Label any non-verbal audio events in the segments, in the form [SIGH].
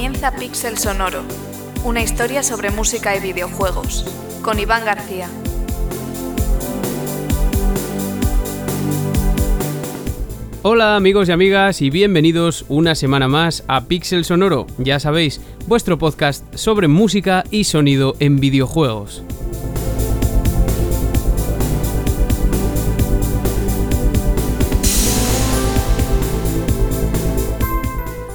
Comienza Pixel Sonoro, una historia sobre música y videojuegos, con Iván García. Hola amigos y amigas y bienvenidos una semana más a Pixel Sonoro, ya sabéis, vuestro podcast sobre música y sonido en videojuegos.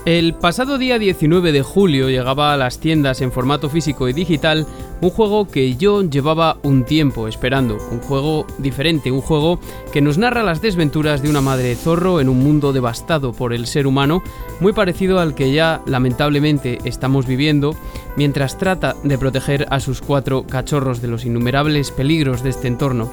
El pasado día 19 de julio llegaba a las tiendas en formato físico y digital un juego que yo llevaba un tiempo esperando, un juego diferente, un juego que nos narra las desventuras de una madre zorro en un mundo devastado por el ser humano, muy parecido al que ya lamentablemente estamos viviendo, mientras trata de proteger a sus cuatro cachorros de los innumerables peligros de este entorno.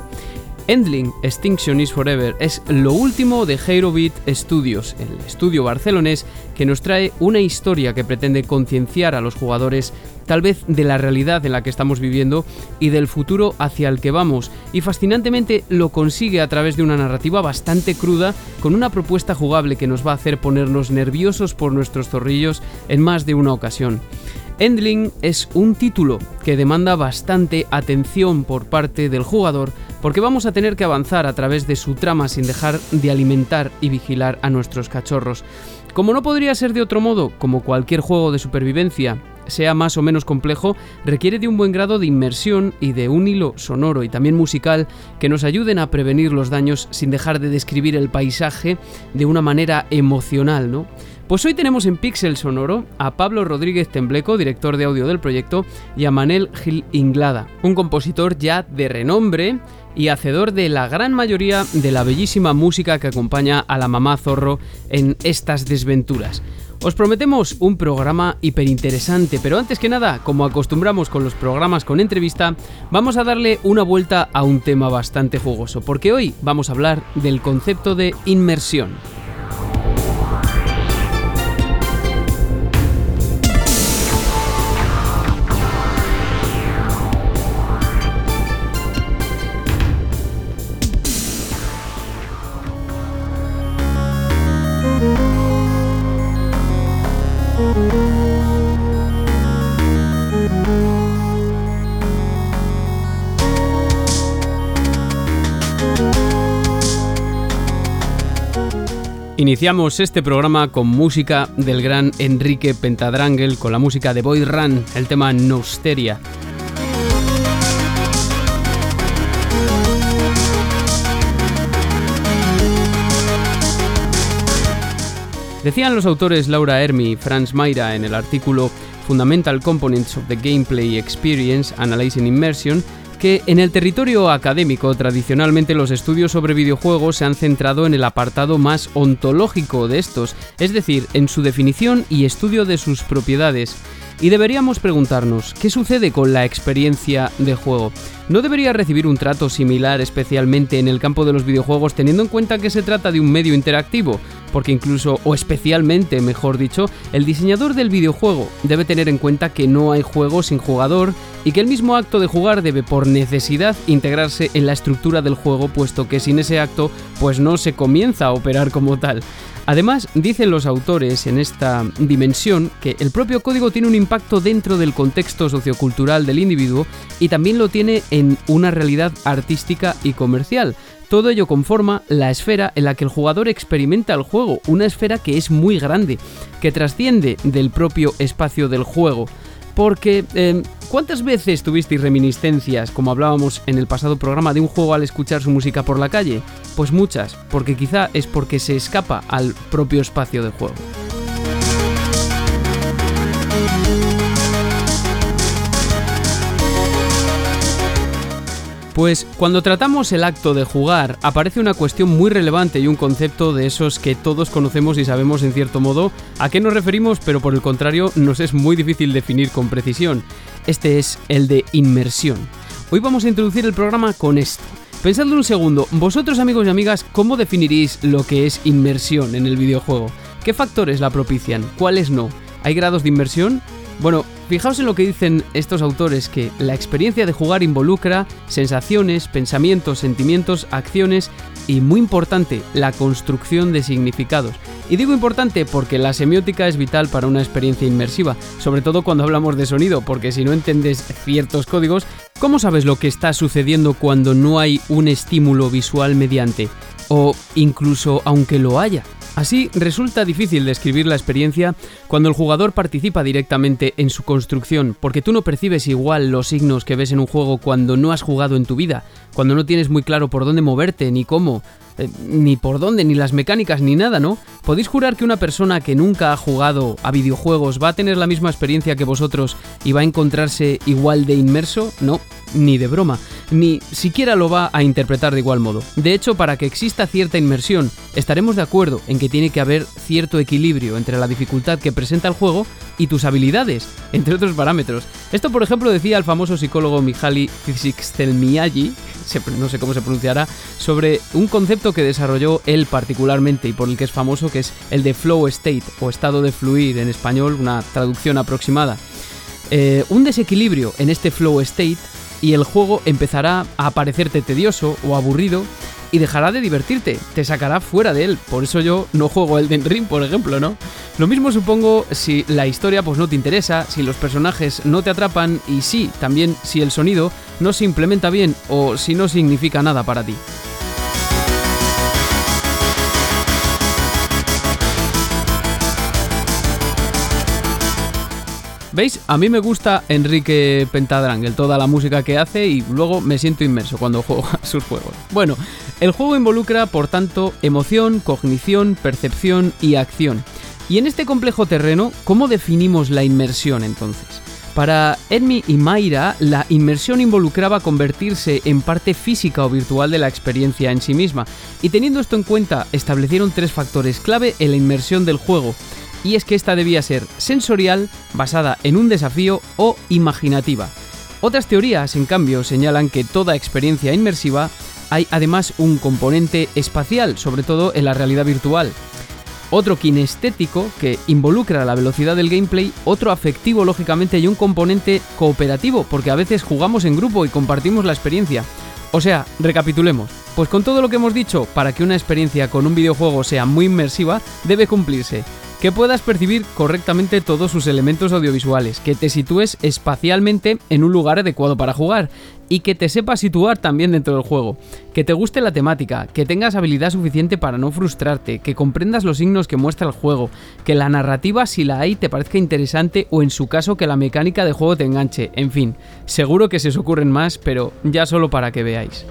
Endling Extinction is Forever es lo último de Hero Beat Studios, el estudio barcelonés que nos trae una historia que pretende concienciar a los jugadores tal vez de la realidad en la que estamos viviendo y del futuro hacia el que vamos, y fascinantemente lo consigue a través de una narrativa bastante cruda con una propuesta jugable que nos va a hacer ponernos nerviosos por nuestros zorrillos en más de una ocasión. Endling es un título que demanda bastante atención por parte del jugador porque vamos a tener que avanzar a través de su trama sin dejar de alimentar y vigilar a nuestros cachorros. Como no podría ser de otro modo, como cualquier juego de supervivencia, sea más o menos complejo, requiere de un buen grado de inmersión y de un hilo sonoro y también musical que nos ayuden a prevenir los daños sin dejar de describir el paisaje de una manera emocional, ¿no? Pues hoy tenemos en Pixel Sonoro a Pablo Rodríguez Tembleco, director de audio del proyecto, y a Manel Gil Inglada, un compositor ya de renombre y hacedor de la gran mayoría de la bellísima música que acompaña a la mamá zorro en estas desventuras. Os prometemos un programa hiperinteresante, pero antes que nada, como acostumbramos con los programas con entrevista, vamos a darle una vuelta a un tema bastante jugoso, porque hoy vamos a hablar del concepto de inmersión. Iniciamos este programa con música del gran Enrique Pentadrangle, con la música de Boy Run, el tema Nosteria. Decían los autores Laura Hermi y Franz Mayra en el artículo Fundamental Components of the Gameplay Experience Analyzing Immersion que en el territorio académico tradicionalmente los estudios sobre videojuegos se han centrado en el apartado más ontológico de estos, es decir, en su definición y estudio de sus propiedades. Y deberíamos preguntarnos, ¿qué sucede con la experiencia de juego? ¿No debería recibir un trato similar especialmente en el campo de los videojuegos teniendo en cuenta que se trata de un medio interactivo? Porque incluso, o especialmente, mejor dicho, el diseñador del videojuego debe tener en cuenta que no hay juego sin jugador y que el mismo acto de jugar debe por necesidad integrarse en la estructura del juego puesto que sin ese acto pues no se comienza a operar como tal. Además, dicen los autores en esta dimensión que el propio código tiene un impacto dentro del contexto sociocultural del individuo y también lo tiene en una realidad artística y comercial. Todo ello conforma la esfera en la que el jugador experimenta el juego, una esfera que es muy grande, que trasciende del propio espacio del juego. Porque, em, ¿cuántas veces tuvisteis reminiscencias, como hablábamos en el pasado programa, de un juego al escuchar su música por la calle? Pues muchas, porque quizá es porque se escapa al propio espacio del juego. Pues cuando tratamos el acto de jugar aparece una cuestión muy relevante y un concepto de esos que todos conocemos y sabemos en cierto modo a qué nos referimos, pero por el contrario nos es muy difícil definir con precisión. Este es el de inmersión. Hoy vamos a introducir el programa con esto. Pensadlo un segundo, vosotros amigos y amigas, ¿cómo definiréis lo que es inmersión en el videojuego? ¿Qué factores la propician? ¿Cuáles no? ¿Hay grados de inmersión? Bueno, Fijaos en lo que dicen estos autores, que la experiencia de jugar involucra sensaciones, pensamientos, sentimientos, acciones y, muy importante, la construcción de significados. Y digo importante porque la semiótica es vital para una experiencia inmersiva, sobre todo cuando hablamos de sonido, porque si no entiendes ciertos códigos, ¿cómo sabes lo que está sucediendo cuando no hay un estímulo visual mediante? O incluso aunque lo haya. Así resulta difícil describir la experiencia cuando el jugador participa directamente en su construcción, porque tú no percibes igual los signos que ves en un juego cuando no has jugado en tu vida, cuando no tienes muy claro por dónde moverte ni cómo, eh, ni por dónde, ni las mecánicas, ni nada, ¿no? ¿Podéis jurar que una persona que nunca ha jugado a videojuegos va a tener la misma experiencia que vosotros y va a encontrarse igual de inmerso? No, ni de broma, ni siquiera lo va a interpretar de igual modo. De hecho, para que exista cierta inmersión, estaremos de acuerdo en que tiene que haber cierto equilibrio entre la dificultad que presenta el juego y tus habilidades, [LAUGHS] entre otros parámetros. Esto, por ejemplo, decía el famoso psicólogo Mihaly Csikszentmihalyi, [LAUGHS] no sé cómo se pronunciará, sobre un concepto que desarrolló él particularmente y por el que es famoso, que es el de flow state o estado de fluir en español, una traducción aproximada. Eh, un desequilibrio en este flow state y el juego empezará a parecerte tedioso o aburrido y dejará de divertirte, te sacará fuera de él. Por eso yo no juego Elden Ring, por ejemplo, ¿no? Lo mismo supongo si la historia pues no te interesa, si los personajes no te atrapan y sí, también si el sonido no se implementa bien o si no significa nada para ti. ¿Veis? A mí me gusta Enrique Pentadrangel, toda la música que hace y luego me siento inmerso cuando juego a sus juegos. Bueno, el juego involucra, por tanto, emoción, cognición, percepción y acción. Y en este complejo terreno, ¿cómo definimos la inmersión entonces? Para Edmi y Mayra, la inmersión involucraba convertirse en parte física o virtual de la experiencia en sí misma, y teniendo esto en cuenta, establecieron tres factores clave en la inmersión del juego y es que esta debía ser sensorial, basada en un desafío o imaginativa. Otras teorías, en cambio, señalan que toda experiencia inmersiva hay además un componente espacial, sobre todo en la realidad virtual. Otro kinestético, que involucra la velocidad del gameplay, otro afectivo lógicamente y un componente cooperativo, porque a veces jugamos en grupo y compartimos la experiencia. O sea, recapitulemos. Pues con todo lo que hemos dicho, para que una experiencia con un videojuego sea muy inmersiva, debe cumplirse que puedas percibir correctamente todos sus elementos audiovisuales, que te sitúes espacialmente en un lugar adecuado para jugar y que te sepas situar también dentro del juego, que te guste la temática, que tengas habilidad suficiente para no frustrarte, que comprendas los signos que muestra el juego, que la narrativa si la hay te parezca interesante o en su caso que la mecánica de juego te enganche, en fin, seguro que se os ocurren más, pero ya solo para que veáis.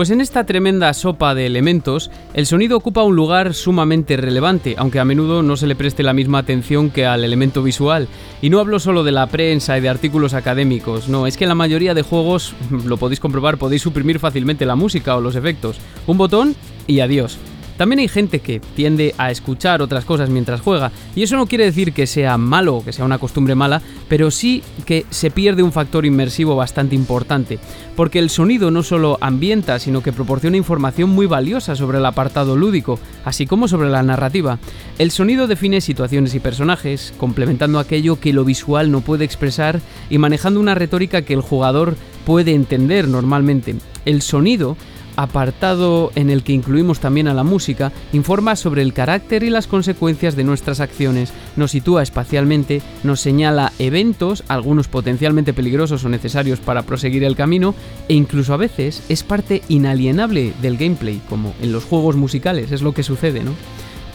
Pues en esta tremenda sopa de elementos, el sonido ocupa un lugar sumamente relevante, aunque a menudo no se le preste la misma atención que al elemento visual. Y no hablo solo de la prensa y de artículos académicos, no, es que en la mayoría de juegos, [LAUGHS] lo podéis comprobar, podéis suprimir fácilmente la música o los efectos. Un botón y adiós. También hay gente que tiende a escuchar otras cosas mientras juega, y eso no quiere decir que sea malo o que sea una costumbre mala, pero sí que se pierde un factor inmersivo bastante importante, porque el sonido no solo ambienta, sino que proporciona información muy valiosa sobre el apartado lúdico, así como sobre la narrativa. El sonido define situaciones y personajes, complementando aquello que lo visual no puede expresar y manejando una retórica que el jugador puede entender normalmente. El sonido apartado en el que incluimos también a la música, informa sobre el carácter y las consecuencias de nuestras acciones, nos sitúa espacialmente, nos señala eventos, algunos potencialmente peligrosos o necesarios para proseguir el camino, e incluso a veces es parte inalienable del gameplay, como en los juegos musicales, es lo que sucede, ¿no?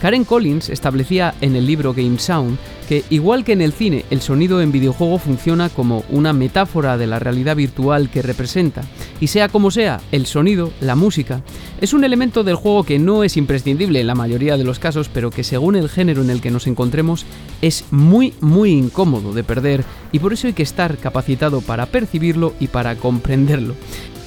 Karen Collins establecía en el libro Game Sound que, igual que en el cine, el sonido en videojuego funciona como una metáfora de la realidad virtual que representa. Y sea como sea, el sonido, la música, es un elemento del juego que no es imprescindible en la mayoría de los casos, pero que según el género en el que nos encontremos, es muy, muy incómodo de perder y por eso hay que estar capacitado para percibirlo y para comprenderlo.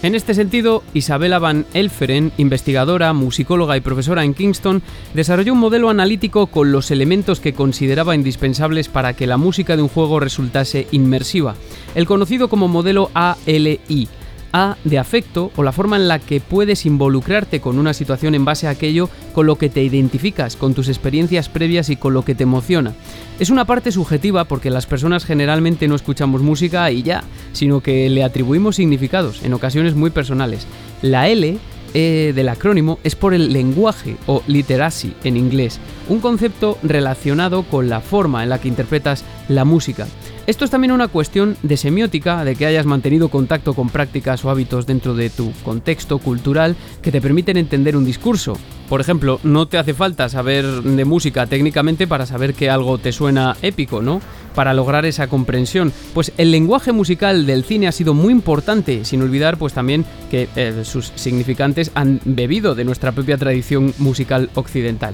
En este sentido, Isabella Van Elferen, investigadora, musicóloga y profesora en Kingston, desarrolló un modelo analítico con los elementos que consideraba indispensables para que la música de un juego resultase inmersiva, el conocido como modelo ALI. A de afecto o la forma en la que puedes involucrarte con una situación en base a aquello con lo que te identificas, con tus experiencias previas y con lo que te emociona. Es una parte subjetiva porque las personas generalmente no escuchamos música y ya, sino que le atribuimos significados, en ocasiones muy personales. La L eh, del acrónimo es por el lenguaje o literacy en inglés, un concepto relacionado con la forma en la que interpretas la música. Esto es también una cuestión de semiótica, de que hayas mantenido contacto con prácticas o hábitos dentro de tu contexto cultural que te permiten entender un discurso. Por ejemplo, no te hace falta saber de música técnicamente para saber que algo te suena épico, ¿no? Para lograr esa comprensión. Pues el lenguaje musical del cine ha sido muy importante, sin olvidar pues también que eh, sus significantes han bebido de nuestra propia tradición musical occidental.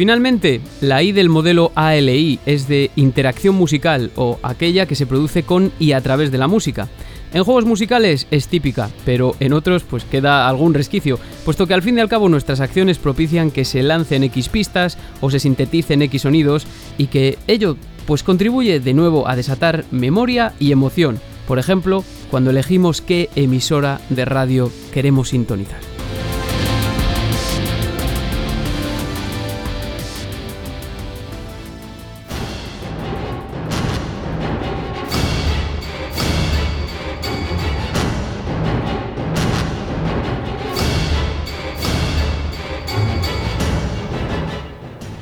Finalmente, la I del modelo ALI es de interacción musical o aquella que se produce con y a través de la música. En juegos musicales es típica, pero en otros pues queda algún resquicio, puesto que al fin y al cabo nuestras acciones propician que se lancen X pistas o se sinteticen X sonidos y que ello pues contribuye de nuevo a desatar memoria y emoción, por ejemplo, cuando elegimos qué emisora de radio queremos sintonizar.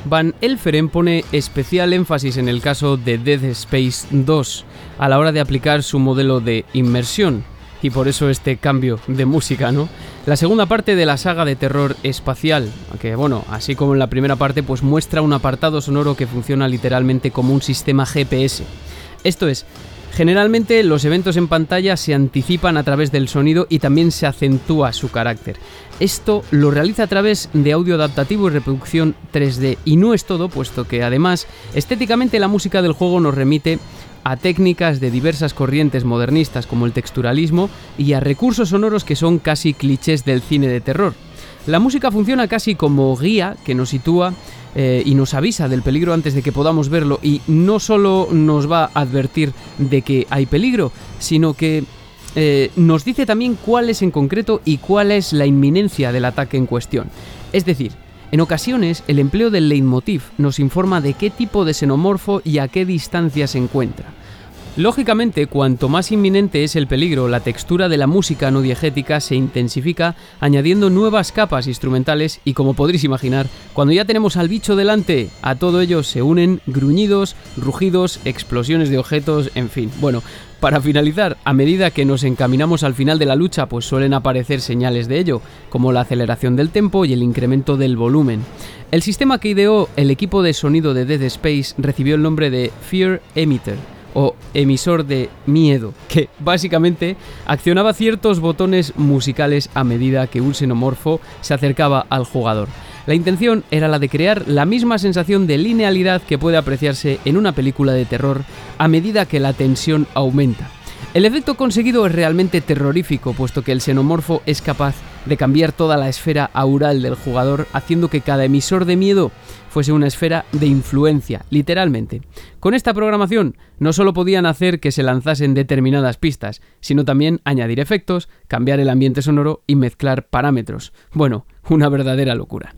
Van Elferen pone especial énfasis en el caso de Dead Space 2 a la hora de aplicar su modelo de inmersión, y por eso este cambio de música, ¿no? La segunda parte de la saga de terror espacial, que bueno, así como en la primera parte, pues muestra un apartado sonoro que funciona literalmente como un sistema GPS. Esto es, Generalmente los eventos en pantalla se anticipan a través del sonido y también se acentúa su carácter. Esto lo realiza a través de audio adaptativo y reproducción 3D. Y no es todo, puesto que además estéticamente la música del juego nos remite a técnicas de diversas corrientes modernistas como el texturalismo y a recursos sonoros que son casi clichés del cine de terror. La música funciona casi como guía que nos sitúa eh, y nos avisa del peligro antes de que podamos verlo y no solo nos va a advertir de que hay peligro, sino que eh, nos dice también cuál es en concreto y cuál es la inminencia del ataque en cuestión. Es decir, en ocasiones el empleo del leitmotiv nos informa de qué tipo de xenomorfo y a qué distancia se encuentra. Lógicamente, cuanto más inminente es el peligro, la textura de la música no diegética se intensifica añadiendo nuevas capas instrumentales y como podréis imaginar, cuando ya tenemos al bicho delante, a todo ello se unen gruñidos, rugidos, explosiones de objetos, en fin. Bueno, para finalizar, a medida que nos encaminamos al final de la lucha, pues suelen aparecer señales de ello, como la aceleración del tempo y el incremento del volumen. El sistema que ideó el equipo de sonido de Dead Space recibió el nombre de Fear Emitter o emisor de miedo, que básicamente accionaba ciertos botones musicales a medida que un xenomorfo se acercaba al jugador. La intención era la de crear la misma sensación de linealidad que puede apreciarse en una película de terror a medida que la tensión aumenta. El efecto conseguido es realmente terrorífico, puesto que el xenomorfo es capaz de cambiar toda la esfera aural del jugador, haciendo que cada emisor de miedo fuese una esfera de influencia, literalmente. Con esta programación no solo podían hacer que se lanzasen determinadas pistas, sino también añadir efectos, cambiar el ambiente sonoro y mezclar parámetros. Bueno, una verdadera locura.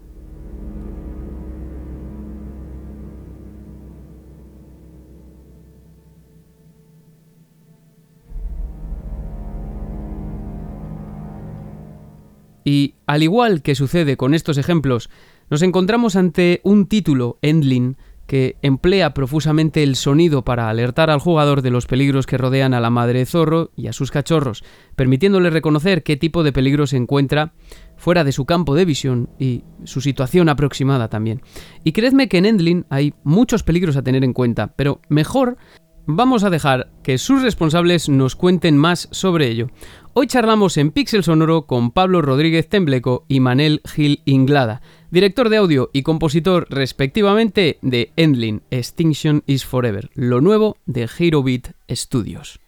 Y al igual que sucede con estos ejemplos, nos encontramos ante un título, Endling, que emplea profusamente el sonido para alertar al jugador de los peligros que rodean a la madre zorro y a sus cachorros, permitiéndole reconocer qué tipo de peligro se encuentra fuera de su campo de visión y su situación aproximada también. Y creedme que en Endling hay muchos peligros a tener en cuenta, pero mejor vamos a dejar que sus responsables nos cuenten más sobre ello. Hoy charlamos en Pixel Sonoro con Pablo Rodríguez Tembleco y Manel Gil Inglada, director de audio y compositor respectivamente de Endling, Extinction is Forever, lo nuevo de Hero Beat Studios.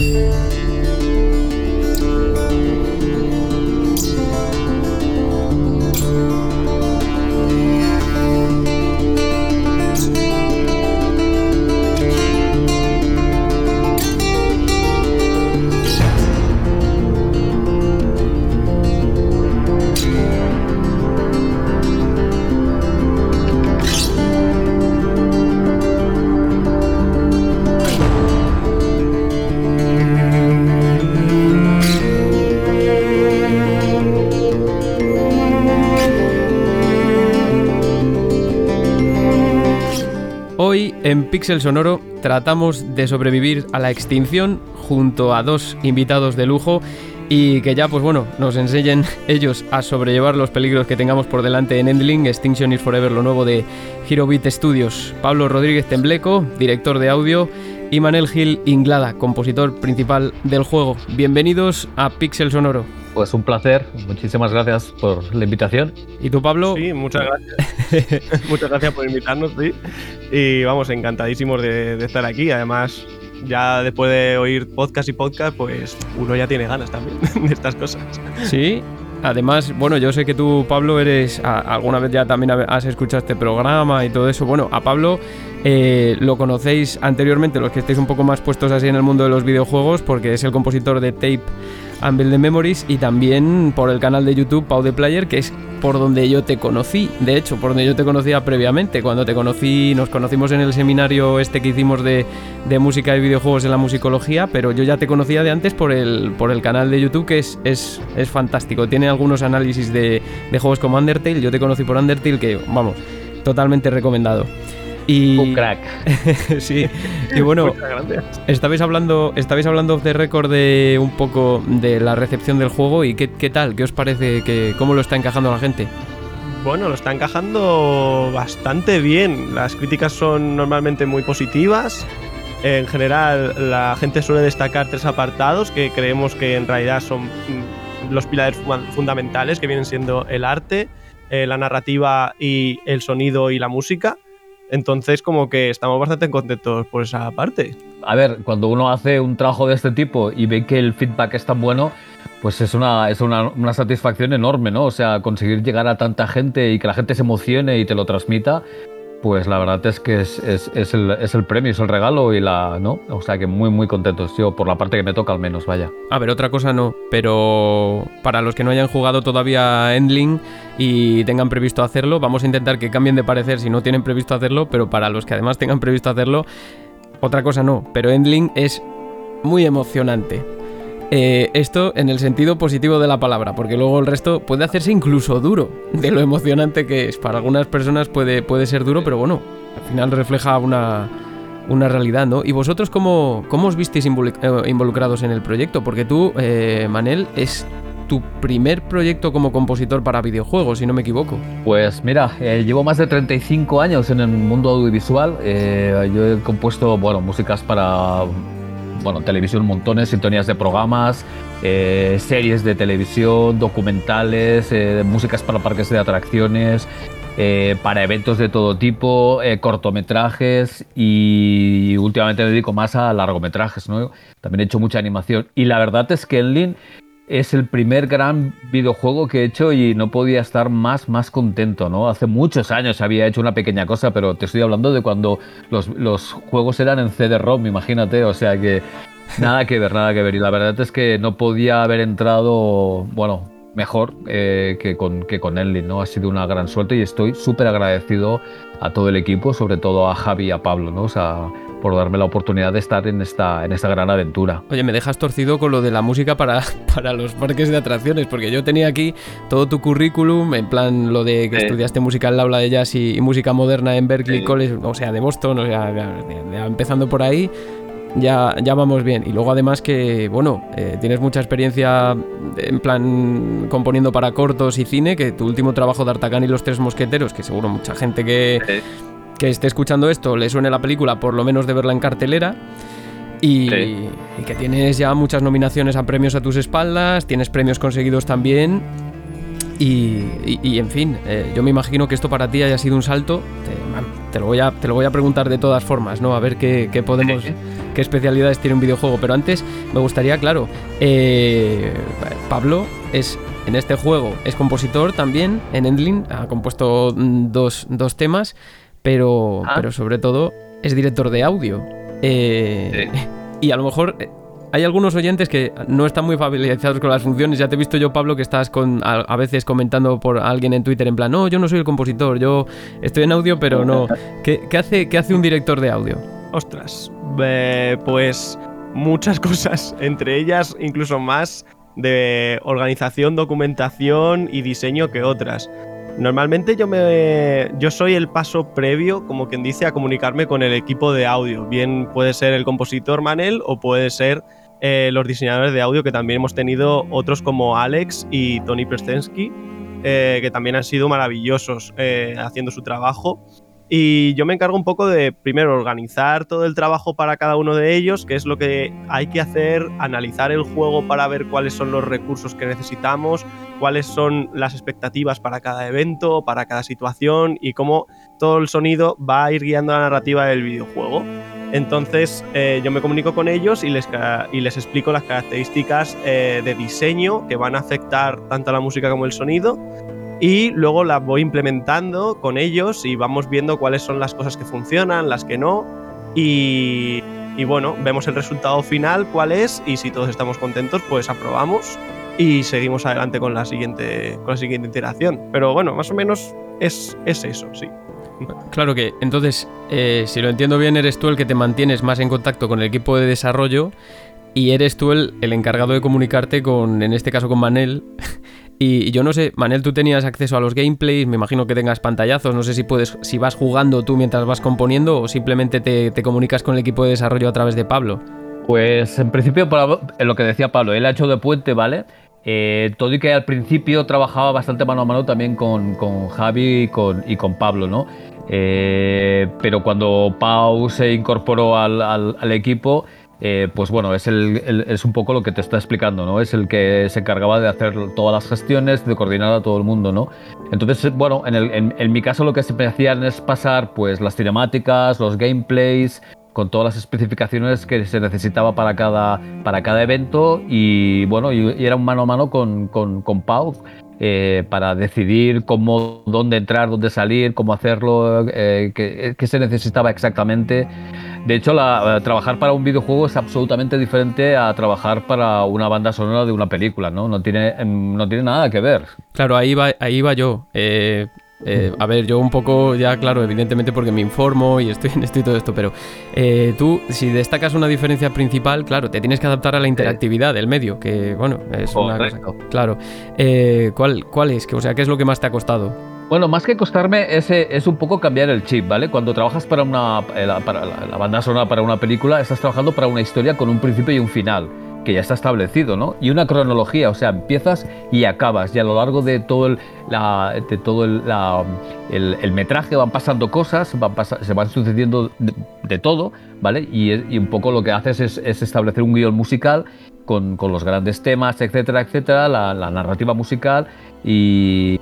En Pixel Sonoro tratamos de sobrevivir a la extinción junto a dos invitados de lujo y que ya pues bueno nos enseñen [LAUGHS] ellos a sobrellevar los peligros que tengamos por delante en Endling, Extinction is Forever, lo nuevo de Hirobit Studios. Pablo Rodríguez Tembleco, director de audio, y Manel Gil Inglada, compositor principal del juego. Bienvenidos a Pixel Sonoro. Pues un placer, muchísimas gracias por la invitación. ¿Y tú, Pablo? Sí, muchas gracias. [LAUGHS] muchas gracias por invitarnos, sí. Y vamos, encantadísimos de, de, estar aquí. Además, ya después de oír podcast y podcast, pues uno ya tiene ganas también [LAUGHS] de estas cosas. Sí, Además, bueno, yo sé que tú, Pablo, eres. alguna vez ya también has escuchado este programa y todo eso. Bueno, a Pablo eh, lo conocéis anteriormente, los que estéis un poco más puestos así en el mundo de los videojuegos, porque es el compositor de Tape Build the Memories y también por el canal de YouTube Pau the Player, que es por donde yo te conocí, de hecho, por donde yo te conocía previamente. Cuando te conocí, nos conocimos en el seminario este que hicimos de, música y videojuegos en la musicología, pero yo ya te conocía de antes por el, por el canal de YouTube, que es, es, es fantástico. Tiene algunos análisis de, de juegos como Undertale, yo te conocí por Undertale, que vamos, totalmente recomendado. Y... Un crack. [LAUGHS] sí. Y bueno, estabais hablando, estabais hablando de récord de un poco de la recepción del juego y qué, tal, qué os parece, que, cómo lo está encajando la gente. Bueno, lo está encajando bastante bien. Las críticas son normalmente muy positivas. En general, la gente suele destacar tres apartados que creemos que en realidad son mm, los pilares fundamentales, que vienen siendo el arte, eh, la narrativa y el sonido y la música. Entonces, como que estamos bastante contentos por esa parte. A ver, cuando uno hace un trabajo de este tipo y ve que el feedback es tan bueno, pues es una, es una, una satisfacción enorme, ¿no? O sea, conseguir llegar a tanta gente y que la gente se emocione y te lo transmita, pues la verdad es que es, el, premio, es el regalo y la. ¿no? O sea que muy, muy contentos, yo, por la parte que me toca al menos, vaya. A ver, otra cosa no, pero para los que no hayan jugado todavía Endling y tengan previsto hacerlo, vamos a intentar que cambien de parecer si no tienen previsto hacerlo, pero para los que además tengan previsto hacerlo, otra cosa no, pero Endling es muy emocionante. Eh, esto en el sentido positivo de la palabra, porque luego el resto puede hacerse incluso duro, de lo emocionante que es. Para algunas personas puede, puede ser duro, pero bueno, al final refleja una, una realidad, ¿no? ¿Y vosotros cómo, cómo os visteis eh, involucrados en el proyecto? Porque tú, eh, Manel, es tu primer proyecto como compositor para videojuegos, si no me equivoco. Pues mira, llevo más de 35 años en el mundo audiovisual. yo he compuesto, bueno, músicas para bueno, televisión, montones, sintonías de programas, eh, series de televisión, documentales, eh, músicas para parques de atracciones, eh, para eventos de todo tipo, cortometrajes y últimamente me dedico más a largometrajes, ¿no? También he hecho mucha animación y la verdad es que Enlin es el primer gran videojuego que he hecho y no podía estar más, más contento, ¿no? Hace muchos años había hecho una pequeña cosa, pero te estoy hablando de cuando los, los juegos eran en CD-ROM, imagínate, o sea que [LAUGHS] nada que ver, nada que ver. Y la verdad es que no podía haber entrado, bueno, mejor eh, que con, que con ¿no? Ha sido una gran suerte y estoy súper agradecido a todo el equipo, sobre todo a Javi y a Pablo, ¿no? O sea, por darme la oportunidad de estar en esta, en esta gran aventura. Oye, me dejas torcido con lo de la música para, [LAUGHS] para los parques de atracciones, porque yo tenía aquí todo tu currículum, en plan lo de que estudiaste música en la aula de jazz y, música moderna en Berkeley College, o sea, de Boston, o sea, empezando por ahí. Ya, ya, vamos bien. Y luego además que, bueno, eh, tienes mucha experiencia en plan componiendo para cortos y cine, que tu último trabajo de Artacan y los Tres Mosqueteros, que seguro mucha gente que, que esté escuchando esto le suene la película, por lo menos de verla en cartelera. Y, que tienes ya muchas nominaciones a premios a tus espaldas, tienes premios conseguidos también. Y, en fin, eh, yo me imagino que esto para ti haya sido un salto te lo voy a, te lo voy a preguntar de todas formas, ¿no? A ver qué, podemos, qué especialidades tiene un videojuego. Pero antes me gustaría, claro, eh, Pablo es en este juego es compositor también en Endling, ha compuesto mm, dos, temas, pero, ah. pero sobre todo es director de audio. Eh, [LAUGHS] y a lo mejor hay algunos oyentes que no están muy familiarizados con las funciones. Ya te he visto yo, Pablo, que estás con, a, veces comentando por alguien en Twitter en plan, no, yo no soy el compositor, yo estoy en audio, pero no. [LAUGHS] ¿Qué, hace, qué hace un director de audio? Ostras, pues muchas [LAUGHS] cosas, entre ellas incluso más de organización, documentación y diseño que otras. Normalmente yo me yo soy el paso previo, como quien dice, a comunicarme con el equipo de audio. Bien puede ser el compositor Manel o puede ser eh, los diseñadores de audio, que también hemos tenido otros como Alex y Tony Prestensky, eh, que también han sido maravillosos eh, haciendo su trabajo. Y yo me encargo un poco de, primero, organizar todo el trabajo para cada uno de ellos, que es lo que hay que hacer, analizar el juego para ver cuáles son los recursos que necesitamos, cuáles son las expectativas para cada evento, para cada situación y cómo todo el sonido va a ir guiando la narrativa del videojuego. Entonces eh, yo me comunico con ellos y les, y les explico las características eh, de diseño que van a afectar tanto a la música como el sonido y luego las voy implementando con ellos y vamos viendo cuáles son las cosas que funcionan, las que no y, bueno, vemos el resultado final, cuál es y si todos estamos contentos pues aprobamos y seguimos adelante con la siguiente, con la siguiente iteración. Pero bueno, más o menos es, es eso, sí. Claro que, entonces, eh, si lo entiendo bien, eres tú el que te mantienes más en contacto con el equipo de desarrollo y eres tú el, encargado de comunicarte con, en este caso, con Manel. Y yo no sé, Manel, tú tenías acceso a los gameplays, me imagino que tengas pantallazos, no sé si puedes, si vas jugando tú mientras vas componiendo o simplemente te, comunicas con el equipo de desarrollo a través de Pablo. Pues en principio, en lo que decía Pablo, él ha hecho de puente, ¿vale? Eh, todo y que al principio trabajaba bastante mano a mano también con, Javi y con, y con Pablo, ¿no? Eh, pero cuando Pau se incorporó al, equipo, eh, pues bueno, es, un poco lo que te está explicando, ¿no? Es el que se encargaba de hacer todas las gestiones, de coordinar a todo el mundo, ¿no? Entonces, bueno, en, mi caso lo que siempre hacían es pasar pues las cinemáticas, los gameplays, con todas las especificaciones que se necesitaba para cada, para cada evento y bueno, y, era un mano a mano con, con, con Pau eh, para decidir cómo, dónde entrar, dónde salir, cómo hacerlo, eh, qué, se necesitaba exactamente. De hecho, la, trabajar para un videojuego es absolutamente diferente a trabajar para una banda sonora de una película, ¿no? No tiene, no tiene nada que ver. Claro, ahí va, ahí va yo. Eh, eh, a ver, yo un poco, ya claro, evidentemente porque me informo y estoy [LAUGHS] en esto y todo esto, pero eh, tú, si destacas una diferencia principal, claro, te tienes que adaptar a la interactividad del medio, que bueno, es una cosa. Claro. Eh, ¿cuál, ¿Cuál es? O sea, ¿qué es lo que más te ha costado? Bueno, más que costarme es, es un poco cambiar el chip, ¿vale? Cuando trabajas para una para la banda sonora para una película, estás trabajando para una historia con un principio y un final que ya está establecido, ¿no? Y una cronología, o sea, empiezas y acabas, y a lo largo de todo el, de todo el, metraje van pasando cosas, van se van sucediendo de, todo, ¿vale? Y, un poco lo que haces es, establecer un guion musical con, los grandes temas, etcétera, etcétera, la, narrativa musical y,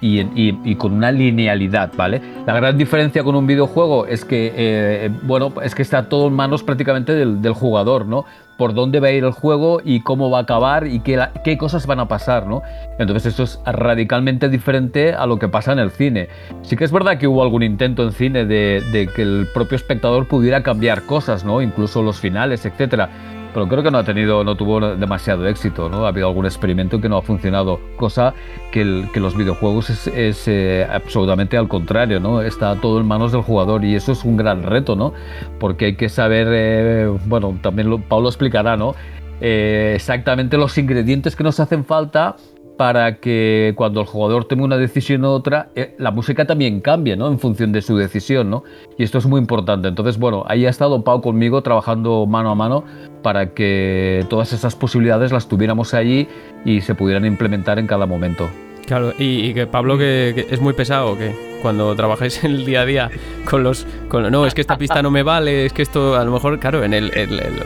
y, con una linealidad, ¿vale? La gran diferencia con un videojuego es que, eh, bueno, es que está todo en manos prácticamente del, jugador, ¿no? por dónde va a ir el juego y cómo va a acabar y qué, cosas van a pasar, ¿no? Entonces esto es radicalmente diferente a lo que pasa en el cine. Sí que es verdad que hubo algún intento en cine de, de que el propio espectador pudiera cambiar cosas, ¿no? Incluso los finales, etcétera pero creo que no ha tenido, no tuvo demasiado éxito, ¿no? Ha habido algún experimento que no ha funcionado, cosa que, los videojuegos es, eh, absolutamente al contrario, ¿no? Está todo en manos del jugador y eso es un gran reto, ¿no? Porque hay que saber, eh, bueno, también lo, Pablo explicará, ¿no? Eh, exactamente los ingredientes que nos hacen falta para que cuando el jugador tome una decisión u otra, eh, la música también cambie, ¿no? En función de su decisión, ¿no? Y esto es muy importante. Entonces, bueno, ahí ha estado Pau conmigo trabajando mano a mano para que todas esas posibilidades las tuviéramos allí y se pudieran implementar en cada momento. Claro, y, que Pablo que, es muy pesado, que cuando trabajáis en el día a día con los, con, no, es que esta pista no me vale, es que esto a lo mejor, claro, en el,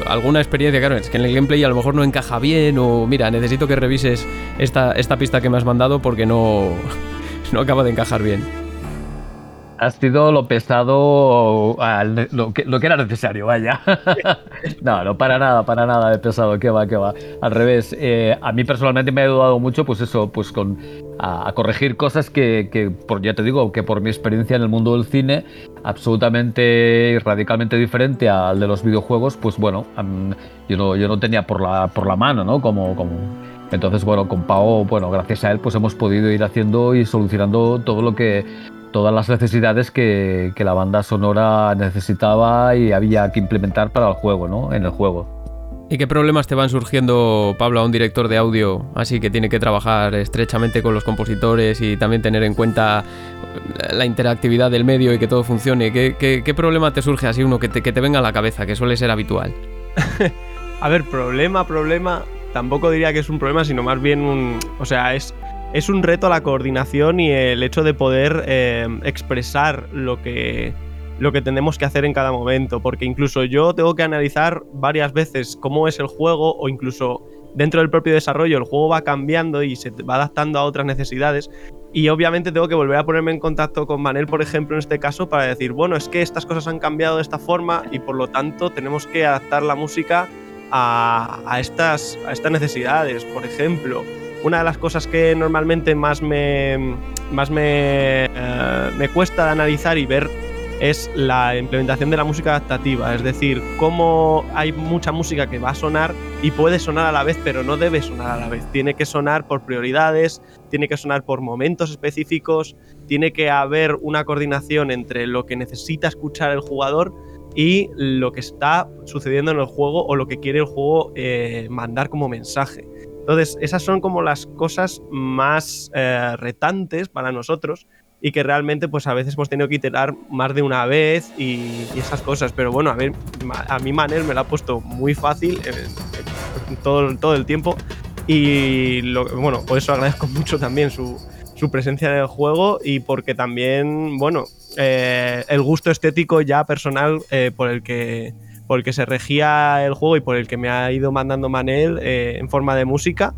alguna experiencia, claro, es que en el gameplay a lo mejor no encaja bien o mira, necesito que revises esta, esta pista que me has mandado porque no, [LAUGHS] no acaba de encajar bien. ha sido lo pesado, lo que, lo que era necesario, vaya. [LAUGHS] no, no, para nada, para nada de pesado, que va, que va. Al revés, eh, a mí personalmente me ha ayudado mucho, pues eso, pues con a, corregir cosas que, que, por, ya te digo, que por mi experiencia en el mundo del cine, absolutamente y radicalmente diferente al de los videojuegos, pues bueno, yo no, yo no tenía por la, por la mano, ¿no? Como, como entonces, bueno, con Pau, bueno, gracias a él, pues hemos podido ir haciendo y solucionando todo lo que, todas las necesidades que, que la banda sonora necesitaba y había que implementar para el juego, ¿no? En el juego. ¿Y qué problemas te van surgiendo, Pablo, a un director de audio así que tiene que trabajar estrechamente con los compositores y también tener en cuenta la interactividad del medio y que todo funcione? ¿Qué, qué, problema te surge así uno que te, que te venga a la cabeza, que suele ser habitual? [LAUGHS] a ver, problema, problema tampoco diría que es un problema, sino más bien un. O sea, es, es un reto a la coordinación y el hecho de poder eh, expresar lo que, lo que tenemos que hacer en cada momento. Porque incluso yo tengo que analizar varias veces cómo es el juego o incluso dentro del propio desarrollo el juego va cambiando y se va adaptando a otras necesidades. Y obviamente tengo que volver a ponerme en contacto con Manel, por ejemplo, en este caso, para decir, bueno, es que estas cosas han cambiado de esta forma y por lo tanto tenemos que adaptar la música a, estas, a estas necesidades. Por ejemplo, una de las cosas que normalmente más me, más me, eh, me cuesta de analizar y ver es la implementación de la música adaptativa, es decir, cómo hay mucha música que va a sonar y puede sonar a la vez, pero no debe sonar a la vez. Tiene que sonar por prioridades, tiene que sonar por momentos específicos, tiene que haber una coordinación entre lo que necesita escuchar el jugador y lo que está sucediendo en el juego o lo que quiere el juego eh, mandar como mensaje. Entonces, esas son como las cosas más eh, retantes para nosotros y que realmente pues a veces hemos tenido que iterar más de una vez y, esas cosas. Pero bueno, a ver, a mí Manel me lo ha puesto muy fácil todo, todo el tiempo y lo, bueno, por eso agradezco [LAUGHS] mucho también su, su presencia en el juego y porque también, bueno, eh, el gusto estético ya personal eh, por, el que, por el que se regía el juego y por el que me ha ido mandando Manel eh, en forma de música,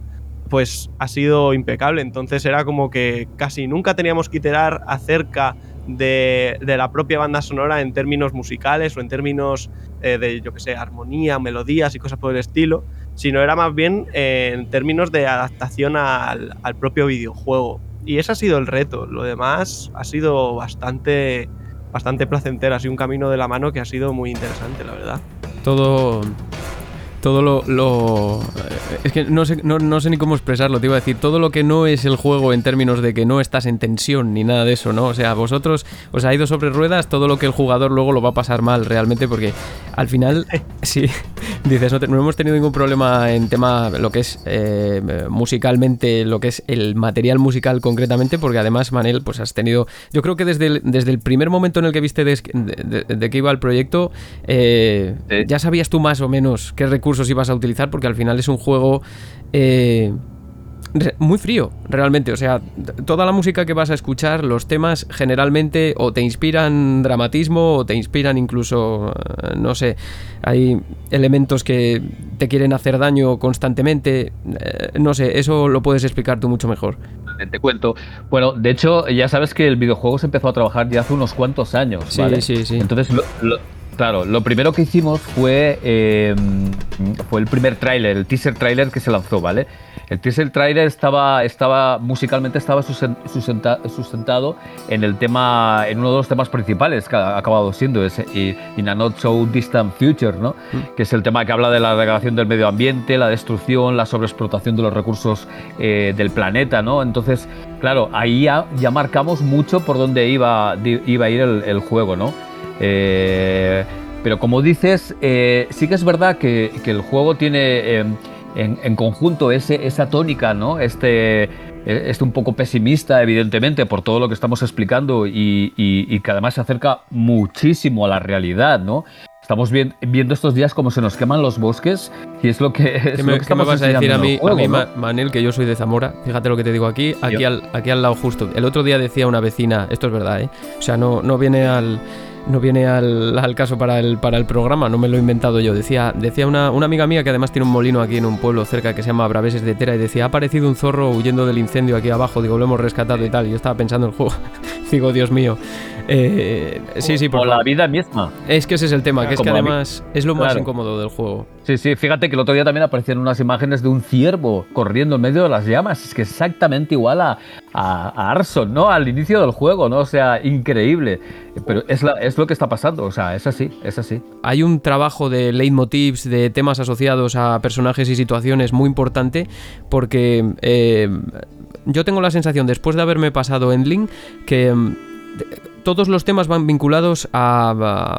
pues ha sido impecable. Entonces era como que casi nunca teníamos que iterar acerca de, de la propia banda sonora en términos musicales o en términos de, yo que sé, armonía, melodías y cosas por el estilo, sino era más bien en términos de adaptación al, al propio videojuego y ese ha sido el reto. Lo demás ha sido bastante, bastante placentero. Ha sido un camino de la mano que ha sido muy interesante, la verdad. Todo todo lo, es que no sé, no, sé ni cómo expresarlo, te iba a decir, todo lo que no es el juego en términos de que no estás en tensión ni nada de eso, ¿no? O sea, vosotros os ha ido sobre ruedas, todo lo que el jugador luego lo va a pasar mal realmente, porque al final, sí, [LAUGHS] dices, no, hemos tenido ningún problema en tema, lo que es eh, musicalmente, lo que es el material musical concretamente, porque además, Manel, pues has tenido, yo creo que desde el, desde el primer momento en el que viste de, que iba el proyecto, eh, ya sabías tú más o menos qué recursos ibas a utilizar, porque al final es un juego eh, muy frío, realmente. O sea, toda la música que vas a escuchar, los temas generalmente o te inspiran dramatismo o te inspiran incluso, eh, no sé, hay elementos que te quieren hacer daño constantemente. Eh, no sé, eso lo puedes explicar tú mucho mejor. Te cuento. Bueno, de hecho, ya sabes que el videojuego se empezó a trabajar ya hace unos cuantos años. Sí, sí, sí. Entonces, lo, Claro, lo primero que hicimos fue, em, fue el primer tráiler, el teaser tráiler que se lanzó, ¿vale? El teaser trailer estaba, estaba musicalmente estaba sustentado en el tema, en uno de los temas principales que ha acabado siendo ese In a Not So Distant Future, ¿no? Mm. Que es el tema que habla de la degradación del medio ambiente, la destrucción, la sobreexplotación de los recursos eh, del planeta, ¿no? Entonces, claro, ahí ya, marcamos mucho por dónde iba, iba a ir el, el juego, ¿no? Eh, pero como dices, eh, sí que es verdad que, el juego tiene em, en, conjunto ese, esa tónica, ¿no? Este, este un poco pesimista, evidentemente, por todo lo que estamos explicando y, que además se acerca muchísimo a la realidad, ¿no? Estamos viendo estos días cómo se nos queman los bosques y es lo que, es me, vas a decir a mí, Manel, que yo soy de Zamora? Fíjate lo que te digo aquí, aquí al, aquí al lado justo. El otro día decía una vecina, esto es verdad, ¿eh? O sea, no, no viene al no viene al, al, caso para el, para el programa, no me lo he inventado yo. Decía, decía una, una, amiga mía que además tiene un molino aquí en un pueblo cerca que se llama Braveses de Tera y decía, ha aparecido un zorro huyendo del incendio aquí abajo, digo, lo hemos rescatado y tal. Y yo estaba pensando en el juego, [LAUGHS] digo, Dios mío. Eh, sí, sí, por la vida misma. Es que ese es el tema, que es que además es lo más incómodo del juego. Sí, sí, fíjate que el otro día también aparecieron unas imágenes de un ciervo corriendo en medio de las llamas. Es que exactamente igual a, a, Arson, ¿no? Al inicio del juego, ¿no? O sea, increíble. Pero es, la, es lo que está pasando, o sea, es así, es así. Hay un trabajo de leitmotivs, de temas asociados a personajes y situaciones muy importante porque eh, yo tengo la sensación, después de haberme pasado Endling, que mm, todos los temas van vinculados a,